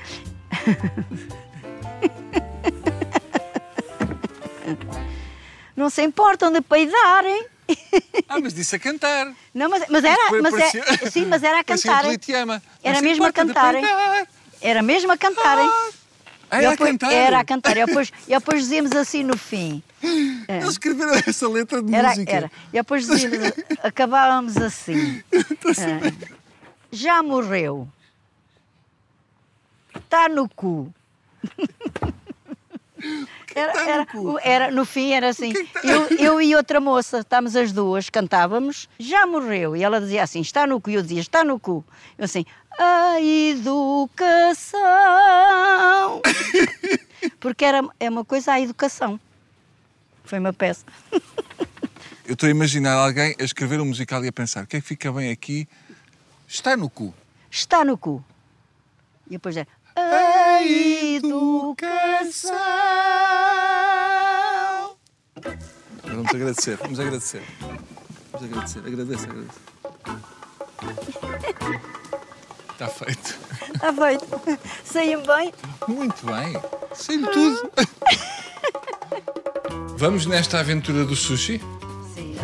Não se importam de peidarem. Ah, mas disse a cantar. Não, mas, mas era, mas parecia- é, sim, mas era a cantarem. politeama. Era mesmo a cantarem. peidar. Era mesmo a cantarem. Ah, era a cantar? Era a cantar. E depois, e depois dizíamos assim no fim. Eles escreveram essa letra de Era, música. era. E depois dizíamos, acabávamos assim. Ah, já morreu. Está no cu. Era, tá era, era- no fim era assim. Eu, eu e outra moça, estávamos as duas, cantávamos, já morreu. E ela dizia assim: está no cu. E eu dizia: está no cu. Eu assim: a educação. Porque era, é uma coisa a educação. Foi uma peça. Eu estou a imaginar alguém a escrever um musical e a pensar o que é que fica bem aqui? Está no cu. está no cu. E depois é a educação. Vamos agradecer, vamos agradecer. Vamos agradecer, agradeça, agradeça. Está feito. Está feito. Saíam bem. Muito bem. Sei-lhe tudo. Vamos nesta aventura do sushi? Sim.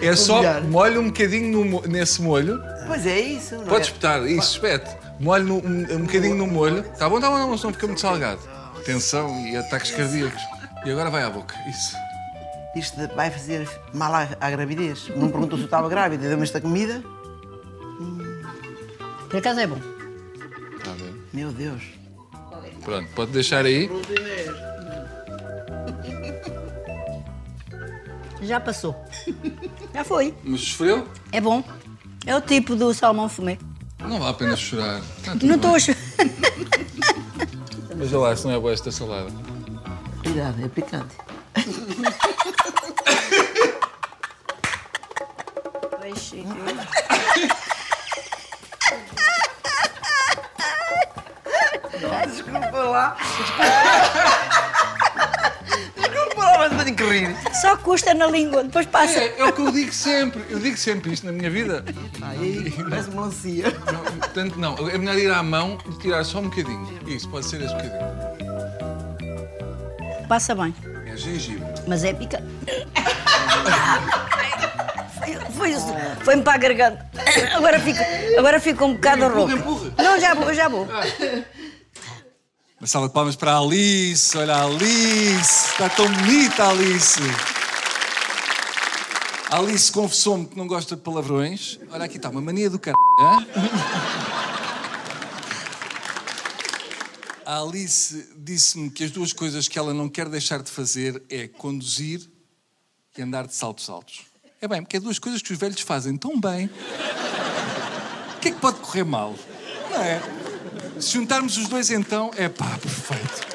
É só molha um bocadinho no nesse molho. Pois é isso. Não Pode é? espetar, isso, espete. Molho no- um, um bocadinho no molho. Tá bom, tá bom, não, senão fica muito salgado. Tensão e ataques cardíacos. E agora vai à boca. Isso. Isto vai fazer mal à, à gravidez. Não perguntou se eu estava grávida, deu-me esta comida. Por acaso é bom. Está a ver? Meu Deus. Pronto, pode deixar aí. Já passou. Já foi. Mas sofreu? É bom. É o tipo do salmão fumê. Não vale a pena chorar. Tá Não estou a chorar. Veja lá se não é boa esta salada. Cuidado, é picante. Desculpa lá. Desculpa lá, que rir. Só custa na língua, depois passa. É, é o que eu digo sempre. Eu digo sempre isto na minha vida. Aí, parece melancia. Portanto, não. É melhor ir à mão e tirar só um bocadinho. Isso, pode ser esse bocadinho. Passa bem. É gengibre. Mas é picante. Foi. Foi-me para a garganta. Agora fico, agora fico um bocado rouco. Não, já vou, já vou. Uma salva de palmas para a Alice. Olha a Alice. Está tão bonita a Alice. A Alice confessou-me que não gosta de palavrões. Olha aqui está, uma mania do caralho. A Alice disse-me que as duas coisas que ela não quer deixar de fazer é conduzir e andar de saltos altos. É bem, porque é duas coisas que os velhos fazem tão bem. O que é que pode correr mal? Não é? Se juntarmos os dois, então, é pá, perfeito.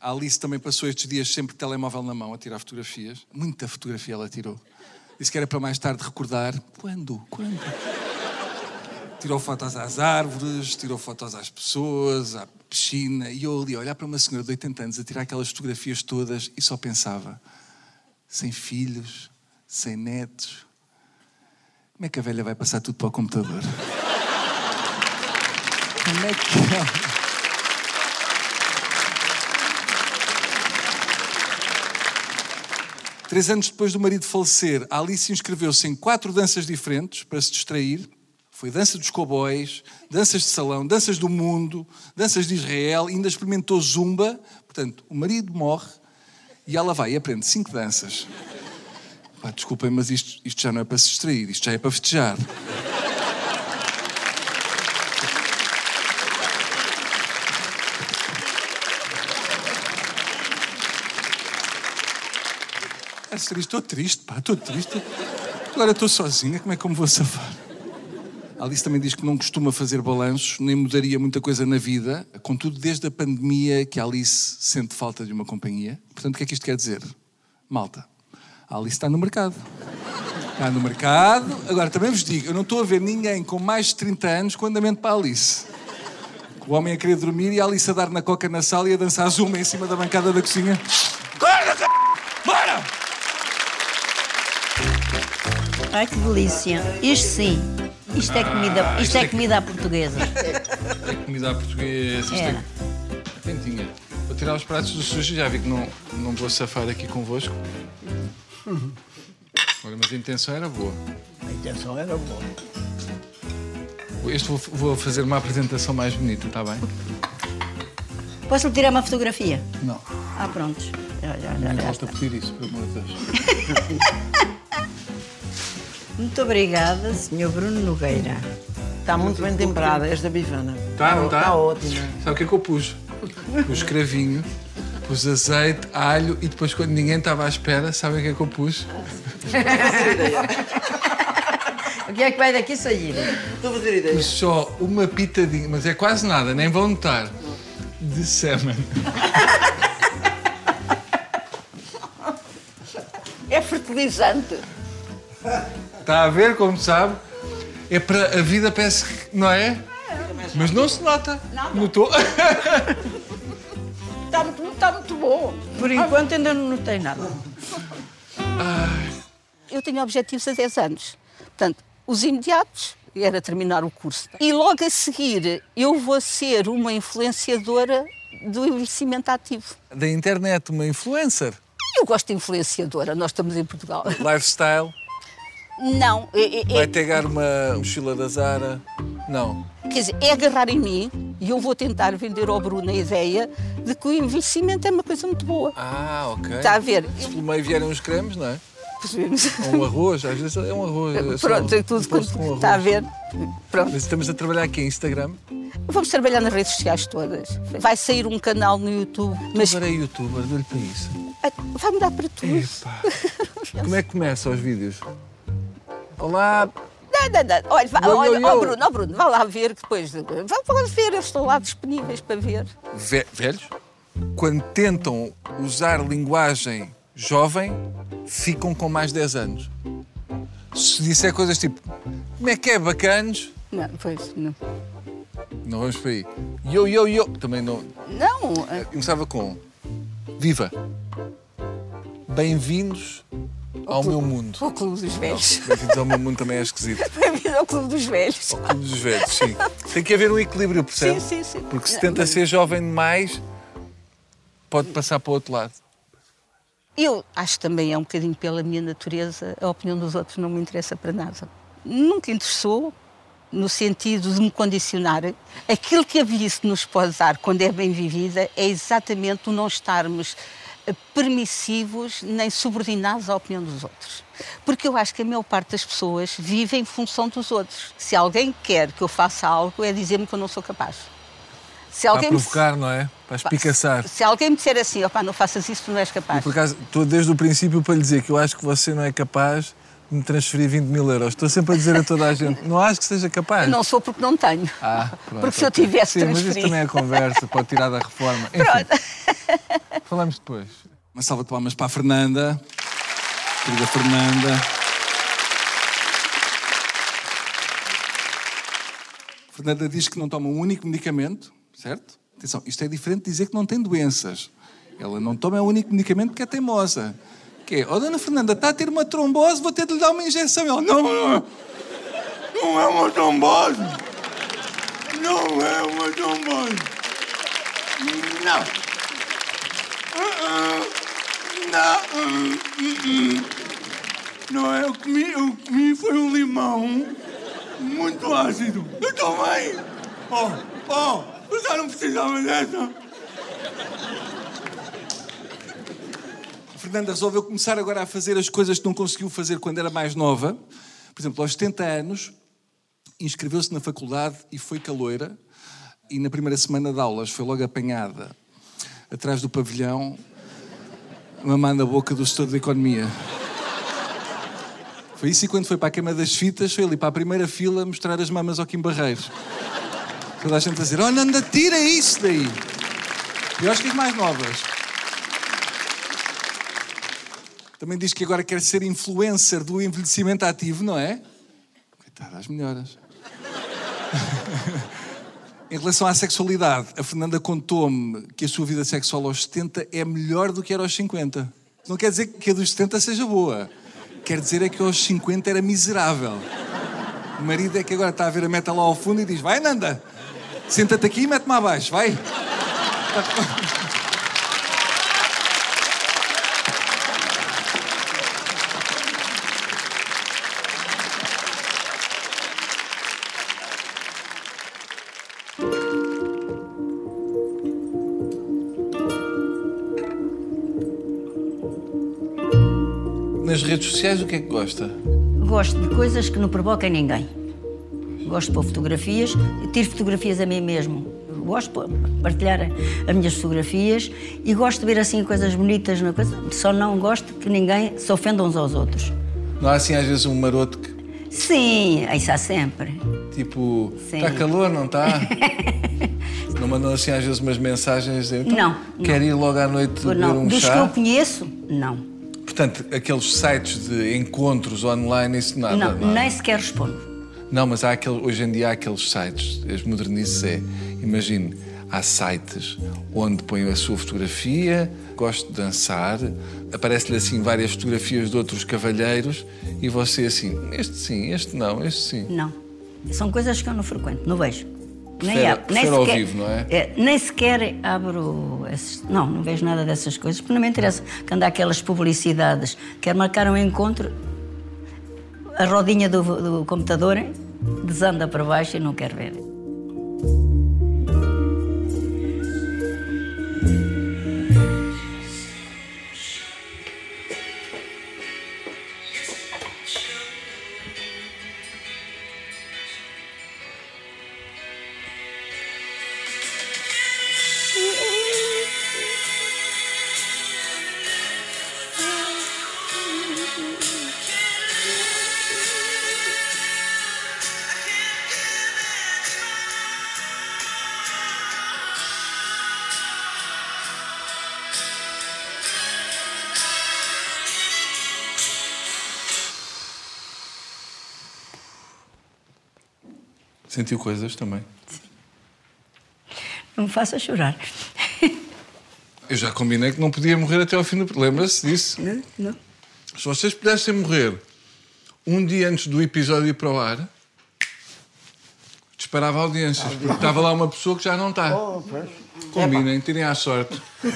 A Alice também passou estes dias sempre de telemóvel na mão a tirar fotografias. Muita fotografia ela tirou. Disse que era para mais tarde recordar. Quando? Quando? Tirou fotos às árvores, tirou fotos às pessoas, à piscina. E eu ali a olhar para uma senhora de 80 anos a tirar aquelas fotografias todas e só pensava: sem filhos, sem netos. Como é que a velha vai passar tudo para o computador? Como é que ela. Três anos depois do marido falecer, a Alice inscreveu-se em quatro danças diferentes para se distrair. Foi dança dos cowboys, danças de salão, danças do mundo, danças de Israel, ainda experimentou zumba. Portanto, o marido morre e ela vai e aprende cinco danças. Pá, desculpem, mas isto, isto já não é para se distrair, isto já é para festejar. Estou triste, pá, estou triste. Agora estou sozinha, como é que eu me vou safar? A Alice também diz que não costuma fazer balanços, nem mudaria muita coisa na vida. Contudo, desde a pandemia que a Alice sente falta de uma companhia. Portanto, o que é que isto quer dizer? Malta, a Alice está no mercado. Está no mercado. Agora, também vos digo, eu não estou a ver ninguém com mais de 30 anos com andamento para a Alice. O homem a querer dormir e a Alice a dar na coca na sala e a dançar zuma em cima da bancada da cozinha. Acorda, c... Bora! Ai, que delícia. Isto sim. Isto é comida, isto é comida à portuguesa. É comida à portuguesa. Isto É. é. Vou tirar os pratos do sujo, já vi que não, não vou safar aqui convosco. Olha, mas a intenção era boa. A intenção era boa. Este vou, vou fazer uma apresentação mais bonita, está bem? Posso-lhe tirar uma fotografia? Não. Ah, pronto. Já, já, já, Não a está. pedir isso, pelo amor de Deus. Muito obrigada, Sr. Bruno Nogueira. Está muito bem temperada esta bifana. Tá, não tá? Está ótima. Sabe o que é que eu pus? Pus cravinho, pus azeite, alho e depois, quando ninguém estava à espera, sabem o que é que eu pus? O que é que vai daqui sair? Estou a fazer ideia. Pus só uma pitadinha, mas é quase nada, nem vão notar, de semen. É fertilizante. Está a ver, como sabe? É para a vida, parece que, não é? Mas não se nota. Notou? Está muito, está muito bom. Por enquanto ainda não notei nada. Eu tenho objetivos a 10 anos. Portanto, os imediatos era terminar o curso. E logo a seguir eu vou ser uma influenciadora do envelhecimento ativo. Da internet, uma influencer. Eu gosto de influenciadora, nós estamos em Portugal. Lifestyle. Não, é, é- é- Vai pegar uma mochila da Zara. Não. quer dizer, é agarrar em mim e eu vou tentar vender ao Bruno a ideia de que o envelhecimento é uma coisa muito boa. Ah, ok. Está a ver? Se pelo meio vierem uns cremes, não é? Percebemos? Ou um arroz, às vezes é um arroz. é Pronto, é um tudo quanto arroz. está a ver. Pronto. Mas estamos a trabalhar aqui em Instagram. Vamos trabalhar nas redes sociais todas. Vai sair um canal no YouTube, mas Mas... Agora é youtuber, dou-lhe para isso. vai mudar para tudo. Como é que começa os vídeos? Olá, Não, não, não. Olha, vá, olha, ó Bruno, ó Bruno, vá lá ver que depois. Vamos ver, eles estão lá disponíveis para ver. ve- velhos, quando tentam usar linguagem jovem, ficam com mais 10 anos. Se disser coisas tipo, como é que é, bacanos? Não, pois, não. Não vamos por aí. Yo, yo, yo. Também não. Não, eh, Começava com Viva! Bem-vindos ao meu mundo. o Clube dos Velhos. Bem-vindos ao meu mundo também é esquisito. Bem-vindo ao Clube dos Velhos. Ao clube dos velhos, sim. Tem que haver um equilíbrio, percebe? Sim, sim, sim. Porque se Não, tenta mas- ser jovem demais, pode passar para o outro lado. Eu acho que também é um bocadinho pela minha natureza, a opinião dos outros não me interessa para nada. Nunca interessou no sentido de me condicionar, aquilo que a velhice nos pode dar quando é bem vivida é exatamente o não estarmos permissivos nem subordinados à opinião dos outros. Porque eu acho que a maior parte das pessoas vive em função dos outros. Se alguém quer que eu faça algo, é dizer-me que eu não sou capaz. Se Para alguém me- provocar, não é? Para espicaçar. Se alguém me disser assim, opá, não faças isso, tu não és capaz. por acaso, estou desde o princípio para lhe dizer que eu acho que você não é capaz me transferir 20 mil euros. Estou sempre a dizer a toda a gente, não acho que seja capaz. Não sou porque não tenho. Ah, pronto, porque se eu tivesse Sim, mas isso transferido. também é conversa, pode tirar da reforma. Enfim, falamos depois. Uma salva de palmas para a Fernanda. Querida Fernanda. Fernanda diz que não toma um único medicamento, certo? Atenção, isto é diferente de dizer que não tem doenças. Ela não toma um único medicamento porque é teimosa. Que é, oh, dona Fernanda, está a ter uma trombose, vou ter de lhe dar uma injeção. Ela, não, não, não é uma trombose. Não é uma trombose. Não. Ah, ah. Não. Hum. Não é, eu comi, eu comi foi um limão muito ácido. Eu tomei. Oh, oh, eu já não precisava dessa. Fernanda resolveu começar agora a fazer as coisas que não conseguiu fazer quando era mais nova. Por exemplo, aos 70 anos, inscreveu-se na faculdade e foi caloira. E na primeira semana de aulas foi logo apanhada atrás do pavilhão, mamando a boca do setor da economia. Foi isso e quando foi para a queima das fitas, foi ali para a primeira fila mostrar as mamas ao Kim Barreiros. Toda a gente a dizer, olha, anda, tira isso daí. E acho que as mais novas. Também diz que agora quer ser influencer do envelhecimento ativo, não é? Coitada, as melhoras. em relação à sexualidade, a Fernanda contou-me que a sua vida sexual aos 70 é melhor do que era aos 50. Não quer dizer que a dos 70 seja boa. Quer dizer é que aos 50 era miserável. O marido é que agora está a ver a meta lá ao fundo e diz: Vai, Nanda, senta-te aqui e mete-me abaixo, vai. Redes sociais, o que é que gosta? Gosto de coisas que não provoquem ninguém. Gosto de pôr fotografias, eu tiro fotografias a mim mesmo. Gosto de partilhar as minhas fotografias e gosto de ver assim coisas bonitas na coisa. Só não gosto que ninguém se ofenda uns aos outros. Não há assim às vezes um maroto que, Sim, isso há sempre. tipo, está calor, não está? não mandam assim às vezes umas mensagens então, Não, quer não. ir logo à noite beber não, um dos que eu chá? conheço, não. Portanto, aqueles sites de encontros online, isso nada. não, nada. nem sequer respondo. Não, mas há aquele, hoje em dia há aqueles sites, as modernices é, imagine, há sites onde põem a sua fotografia, gosto de dançar, aparece-lhe assim várias fotografias de outros cavalheiros e você assim, este sim, este não, este sim. Não. São coisas que eu não frequento, não vejo. Prefere- ab- prefere ao vivo, não é? Nem sequer abro. Esses, não, não vejo nada dessas coisas, porque não me interessa. Quando há aquelas publicidades, quer marcar um encontro, a rodinha do, do computador desanda para baixo e não quero ver. Sentiu coisas também. Não me faça chorar. Eu já combinei que não podia morrer até ao fim do... Lembra-se disso? Não, não. Se vocês pudessem morrer um dia antes do episódio ir para o ar, disparava audiências, porque estava lá uma pessoa que já não está. Oh. Combinem, tirem à sorte.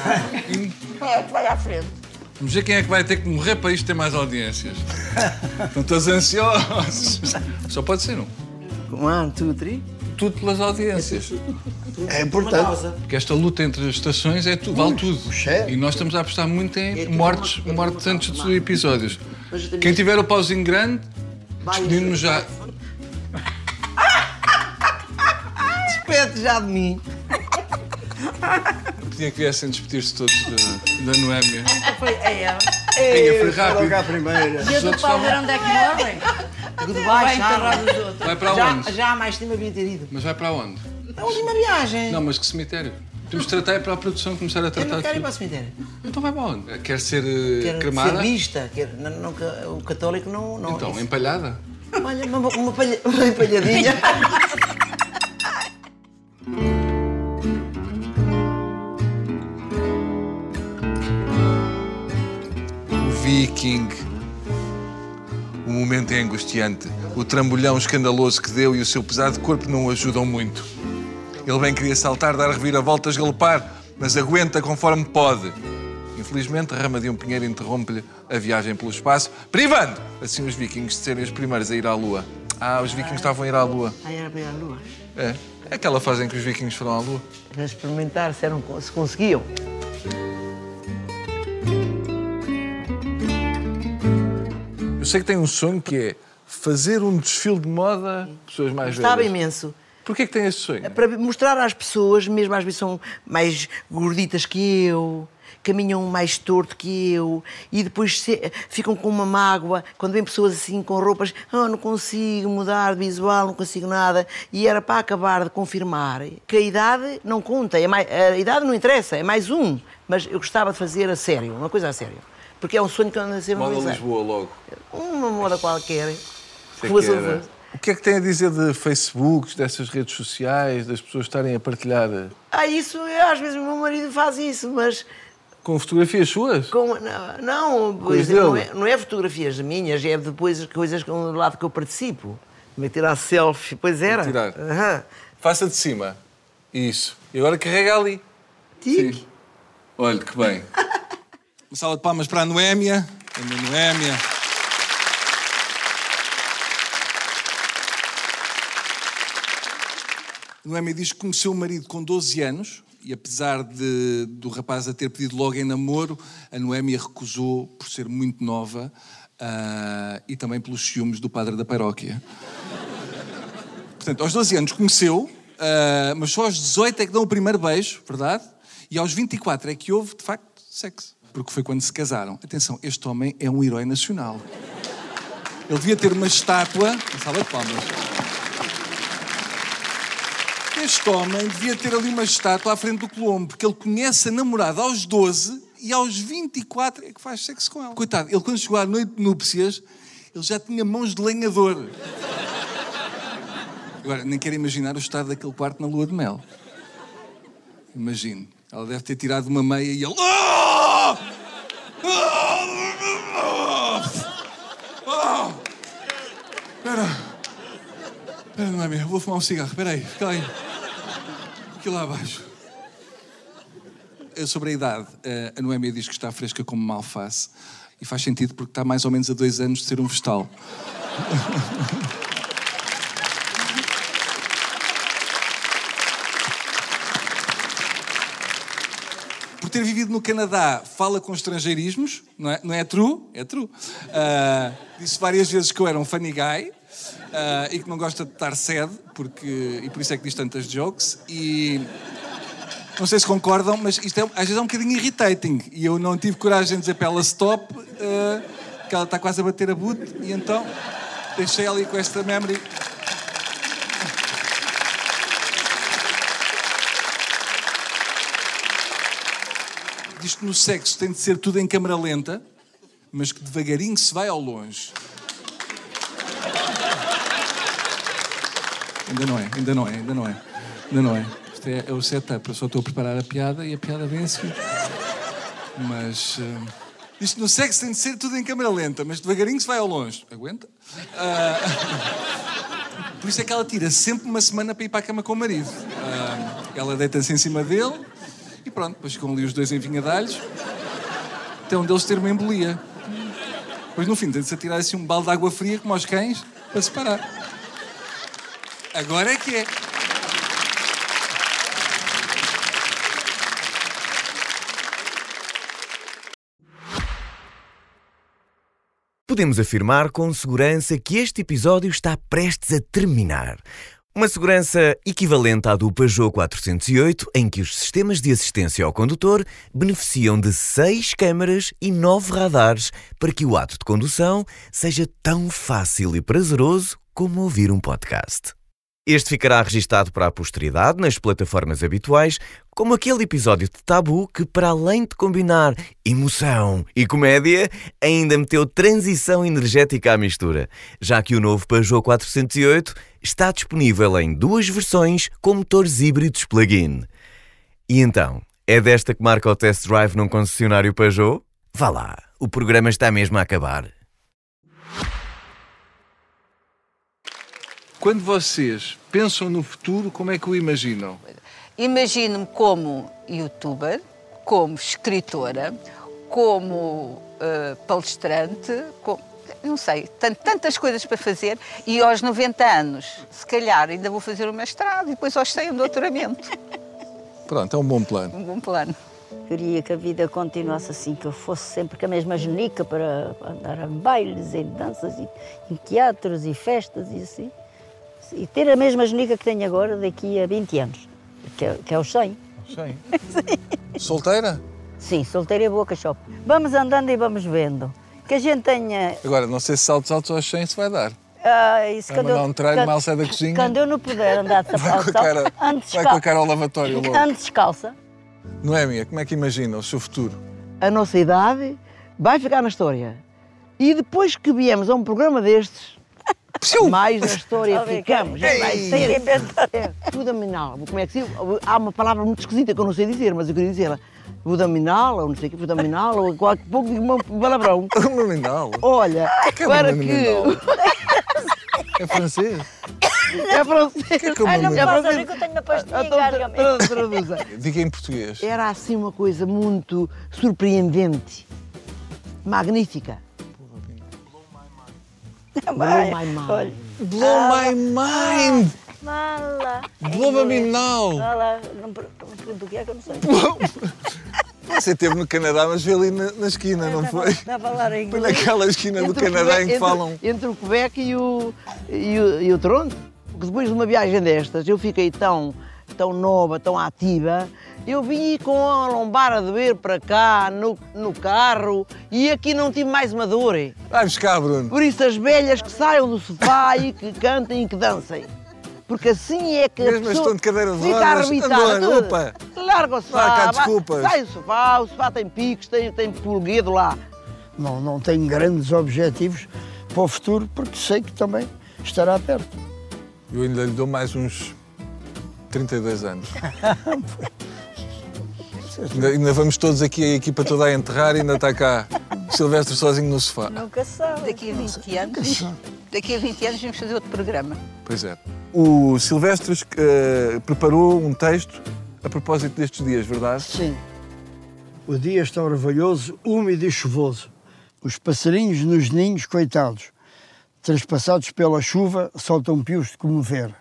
É, vai à frente. Vamos ver quem é que vai ter que morrer para isto ter mais audiências. Estão todos ansiosos. Só pode ser um. One, two, three. Tudo pelas audiências. É importante. Porque esta luta entre as estações é tudo, vale tudo. E nós estamos a apostar muito em mortes, mortes antes dos episódios. Eu Quem tiver o pauzinho grande, Vai, despedimos-nos já. Despede já de mim. Pedia que viessem despedir-se todos da, da Noémia. Foi é ela. Ei, foi rápido. E o do Paulo ver onde é que morrem? Goodbye, Vai tchau. enterrar os outros. Vai para Já, onde? já há mais tempo havia ter ido. Mas vai para onde? A última viagem. Não, mas que cemitério? Temos de tratar é para a produção começar a Eu tratar não quero ir de para o cemitério. Então vai para onde? Quer ser eh, Quero cremada? ser vista. Quero, não, não, o católico não... não Então, isso. empalhada? Olha, uma, uma, palha, uma empalhadinha. O Viking. O momento é angustiante. O trambolhão escandaloso que deu e o seu pesado corpo não o ajudam muito. Ele bem queria saltar, dar reviravoltas, galopar, mas aguenta conforme pode. Infelizmente, a rama de um pinheiro interrompe-lhe a viagem pelo espaço, privando assim os vikings de serem os primeiros a ir à Lua. Ah, os vikings estavam a ir à Lua. Ai, era ir à lua. É, é aquela fase em que os vikings foram à Lua. Para experimentar se, eram, se conseguiam. Sei que tem um sonho que é fazer um desfile de moda pessoas mais Gostava velhas. imenso. Porquê que tem esse sonho? Para mostrar às pessoas, mesmo às vezes são mais gorditas que eu, caminham mais torto que eu e depois se- ficam com uma mágoa quando vêm pessoas assim com roupas, ah, não consigo mudar de visual, não consigo nada. E era para acabar de confirmar que a idade não conta, é mais- a idade não interessa, é mais um. Mas eu gostava de fazer a sério, uma coisa a sério. Porque é um sonho que eu ando a ser Moda realizar. Lisboa logo. Uma moda qualquer. Fosse- que. O que é que tem a dizer de Facebooks, dessas redes sociais, das pessoas estarem a partilhar eh, Ah, isso, eu, às vezes o meu marido faz isso, mas com fotografias suas? Com- não, não, pois, Coisa não, é, não é fotografias minhas, é depois as coisas do lado que eu participo. Vai tirar selfie, pois era. Tirar. Aham. Faça de cima. Isso. E agora carrega ali. Tique. Sim. Olha que bem. Uma salva de palmas para a Noémia. A Noémia. Noémia diz que conheceu o marido com 12 anos e apesar de, do rapaz a ter pedido logo em namoro, a Noémia recusou por ser muito nova ah, e também pelos ciúmes do padre da paróquia. Portanto, aos 12 anos conheceu, ah, mas só aos 18 é que dão o primeiro beijo, verdade? E aos 24 é que houve, de facto, sexo. Porque foi quando se casaram. Atenção, este homem é um herói nacional. Ele devia ter uma estátua. Uma sala de palmas. Este homem devia ter ali uma estátua à frente do Colombo, porque ele conhece a namorada aos 12 e aos 24 é que faz sexo com ela. Coitado, ele quando chegou à noite de núpcias, ele já tinha mãos de lenhador. Agora, nem quero imaginar o estado daquele quarto na lua de mel. Imagino. Ela deve ter tirado uma meia e ele. Ah! Ah! Ah! Espera. Espera, não é mesmo? Vou fumar um cigarro. Espera aí, fica aí. Aqui lá abaixo. Eh, Sobre a idade, eh, a Noémia diz que está fresca como uma alface. E faz sentido porque está mais ou menos a dois anos de ser um vegetal. por ter vivido no Canadá, fala com estrangeirismos, não é, não é true? É true. Ah, disse várias vezes que eu era um funny guy ah, e que não gosta de estar sede, porque, e por isso é que diz tantas jokes. E não sei se concordam, mas isto é, às vezes é um bocadinho irritating. E eu não tive coragem de dizer para ela stop, ah, que ela está quase a bater a boot, e então deixei ali com esta memory. diz que no sexo tem de ser tudo em câmara lenta, mas que devagarinho se vai ao longe. Ainda não é, ainda não é, ainda não é. Ainda não é. Isto é, é o setup. Eu só estou a preparar a piada e a piada vem a seguir. Mas. Uh, que no sexo tem de ser tudo em câmara lenta, mas devagarinho se vai ao longe. Aguenta? Ah, por isso é que ela tira sempre uma semana para ir para a cama com o marido. Ah, ela deita-se em cima dele e pronto, depois ficam ali os dois envinhadalhos até um deles ter uma embolia. Depois no fim tem de se atirar assim um balde de água fria como aos cães para separar. Agora é que é. Podemos afirmar com segurança que este episódio está prestes a terminar. Uma segurança equivalente à do Peugeot 408, em que os sistemas de assistência ao condutor beneficiam de seis câmaras e nove radares para que o ato de condução seja tão fácil e prazeroso como ouvir um podcast. Este ficará registado para a posteridade nas plataformas habituais, como aquele episódio de Tabu que, para além de combinar emoção e comédia, ainda meteu transição energética à mistura, já que o novo Peugeot 408 está disponível em duas versões com motores híbridos plug-in. E então, é desta que marca o test drive num concessionário Peugeot? Vá lá, o programa está mesmo a acabar. Quando vocês pensam no futuro, como é que o imaginam? Imagino-me como youtuber, como escritora, como eh, palestrante, como, não sei, tan- tantas coisas para fazer e aos 90 anos, se calhar, ainda vou fazer o mestrado e depois aos 100 um doutoramento. Pronto, é um bom plano. Um bom plano. Queria que a vida continuasse assim, que eu fosse sempre com a mesma genica para andar em bailes, em danças, e, em teatros e festas e assim. E ter a mesma genica que tenho agora daqui a 20 anos, que é, que é os 100. Sim. Solteira? Sim, solteira e boa cachopa. Vamos andando e vamos vendo. Que a gente tenha. Agora, não sei se saltos altos aos 100 se vai dar. Ah, isso Vai mandar um tralho, quando- mal sai da cozinha. Quando eu não puder andar de Vai sapato, com a cara, antes vai com a cara ao lavatório logo. Antes descalça. Noémia, como é que imagina o seu futuro? A nossa idade vai ficar na história. E depois que viemos a um programa destes, mais na história ficamos. Vai ser é, abdominal. Como é que se? Há uma palavra muito esquisita que eu não sei dizer, mas eu queria dizer abdominal, ou não sei o que, abdominal, ou qualquer pouco digo um palavrão. Abdominal. Olha, que é para que. É francês? É francês. que é abdominal? É Passa francês. que eu tenho uma pastilha Então, traduza. Diga em português. Era assim uma coisa muito surpreendente, magnífica. Blow my mind. Olha, Blow my mind! mala. Blow abdominal! Mala, não per- não pergunto o que é que eu não sei. Você esteve no Canadá, mas veio ali na, na esquina, não foi? Está a falar em Foi inglês. naquela esquina do Entre o Canadá em que Quebec- falam. Entre, entre o Quebec e o, e o, e o Toronto. Porque depois de uma viagem destas, eu fiquei tão, tão nova, tão ativa. Eu vim com a lombar a doer para cá, no, no carro, e aqui não tive mais uma dor. Vai buscar, Bruno. Por isso, as velhas que saiam do sofá e que cantem e que dancem. Porque assim é que a Mesmo pessoa estão de cadeira de fica rodas, arrebitada. Opa. Larga o sofá, Vai cá, vai- desculpas. sai do sofá, o sofá tem picos, tem, tem pulguedo lá. Não, não tenho grandes objetivos para o futuro, porque sei que também estará perto. Eu ainda lhe dou mais uns 32 anos. ainda, ainda vamos todos aqui, a equipa toda a enterrar e ainda está cá Silvestre sozinho no sofá. Nunca sabe. Daqui a 20 anos, daqui a 20 anos vamos fazer outro programa. Pois é. O Silvestre eh, preparou um texto a propósito destes dias, verdade? Sim. O dia está orvalhoso, úmido e chuvoso. Os passarinhos nos ninhos, coitados, transpassados pela chuva, soltam pios de comover.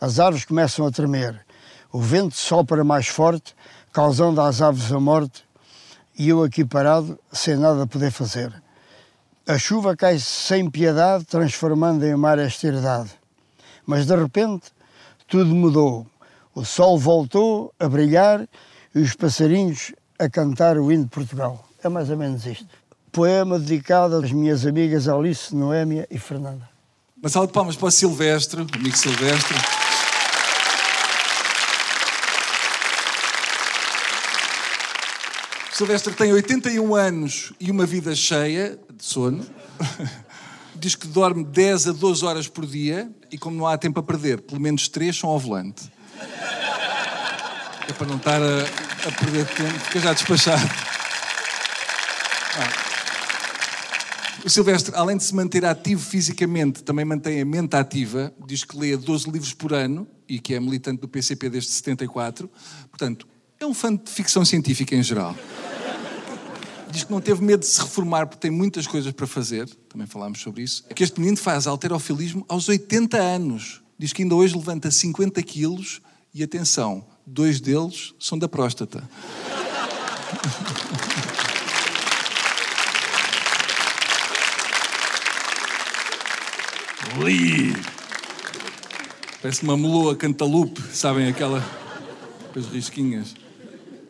As árvores começam a tremer. O vento sopra mais forte, causando às aves a morte, e eu aqui parado, sem nada poder fazer. A chuva cai sem piedade, transformando em mar esta herdade. Mas de repente, tudo mudou. O sol voltou a brilhar e os passarinhos a cantar o hino de Portugal. É mais ou menos isto. Poema dedicado às minhas amigas Alice, Noémia e Fernanda. Uma salva de palmas para o Silvestre, amigo Silvestre. Silvestre tem 81 anos e uma vida cheia de sono. Diz que dorme 10 a 12 horas por dia e, como não há tempo a perder, pelo menos 3 são ao volante. É para não estar a, a perder tempo, fica já despachado. O Silvestre, além de se manter ativo fisicamente, também mantém a mente ativa. Diz que lê 12 livros por ano e que é militante do PCP desde 74. Portanto, é um fã de ficção científica em geral. Diz que não teve medo de se reformar porque tem muitas coisas para fazer. Também falámos sobre isso. É que este menino faz alterofilismo aos 80 anos. diz que ainda hoje levanta 50 quilos e, atenção, dois deles são da próstata. Ui! Parece uma meloa cantalupe, sabem aquela com as risquinhas.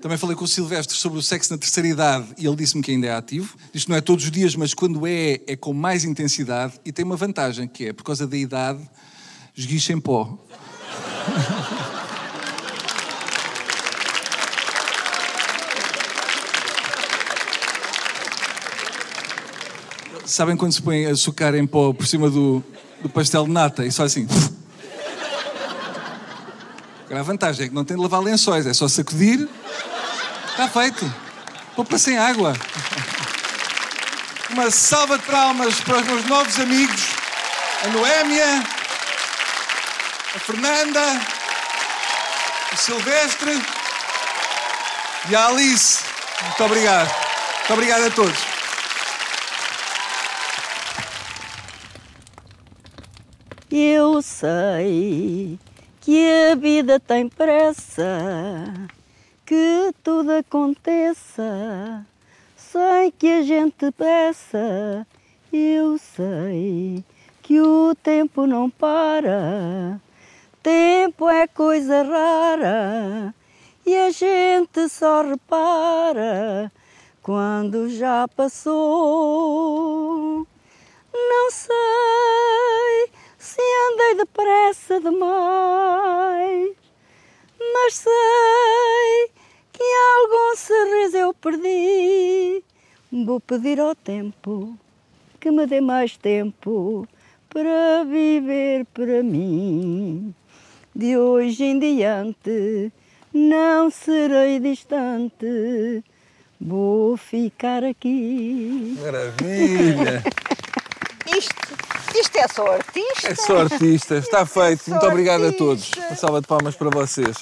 Também falei com o Silvestre sobre o sexo na terceira idade e ele disse-me que ainda é ativo. Isto não é todos os dias, mas quando é, é com mais intensidade e tem uma vantagem, que é, por causa da idade, esguicha em pó. Sabem quando se põe açúcar em pó por cima do, do pastel de nata e só assim. Agora a vantagem é que não tem de lavar lençóis, é só sacudir, está feito. Poupa sem água. Uma salva de palmas para os meus novos amigos, a Noémia, a Fernanda, o Silvestre e a Alice. Muito obrigado. Muito obrigado a todos. Eu sei que a vida tem pressa, que tudo aconteça sem que a gente peça. Eu sei que o tempo não para, tempo é coisa rara e a gente só repara quando já passou. Não sei se andei depressa demais, mas sei que algum sorriso eu perdi. Vou pedir ao tempo que me dê mais tempo para viver para mim. De hoje em diante não serei distante, vou ficar aqui. Maravilha! Isto, isto é só artista. É só artista, está feito. só Muito obrigado a artista. todos. Uma salva de palmas para vocês.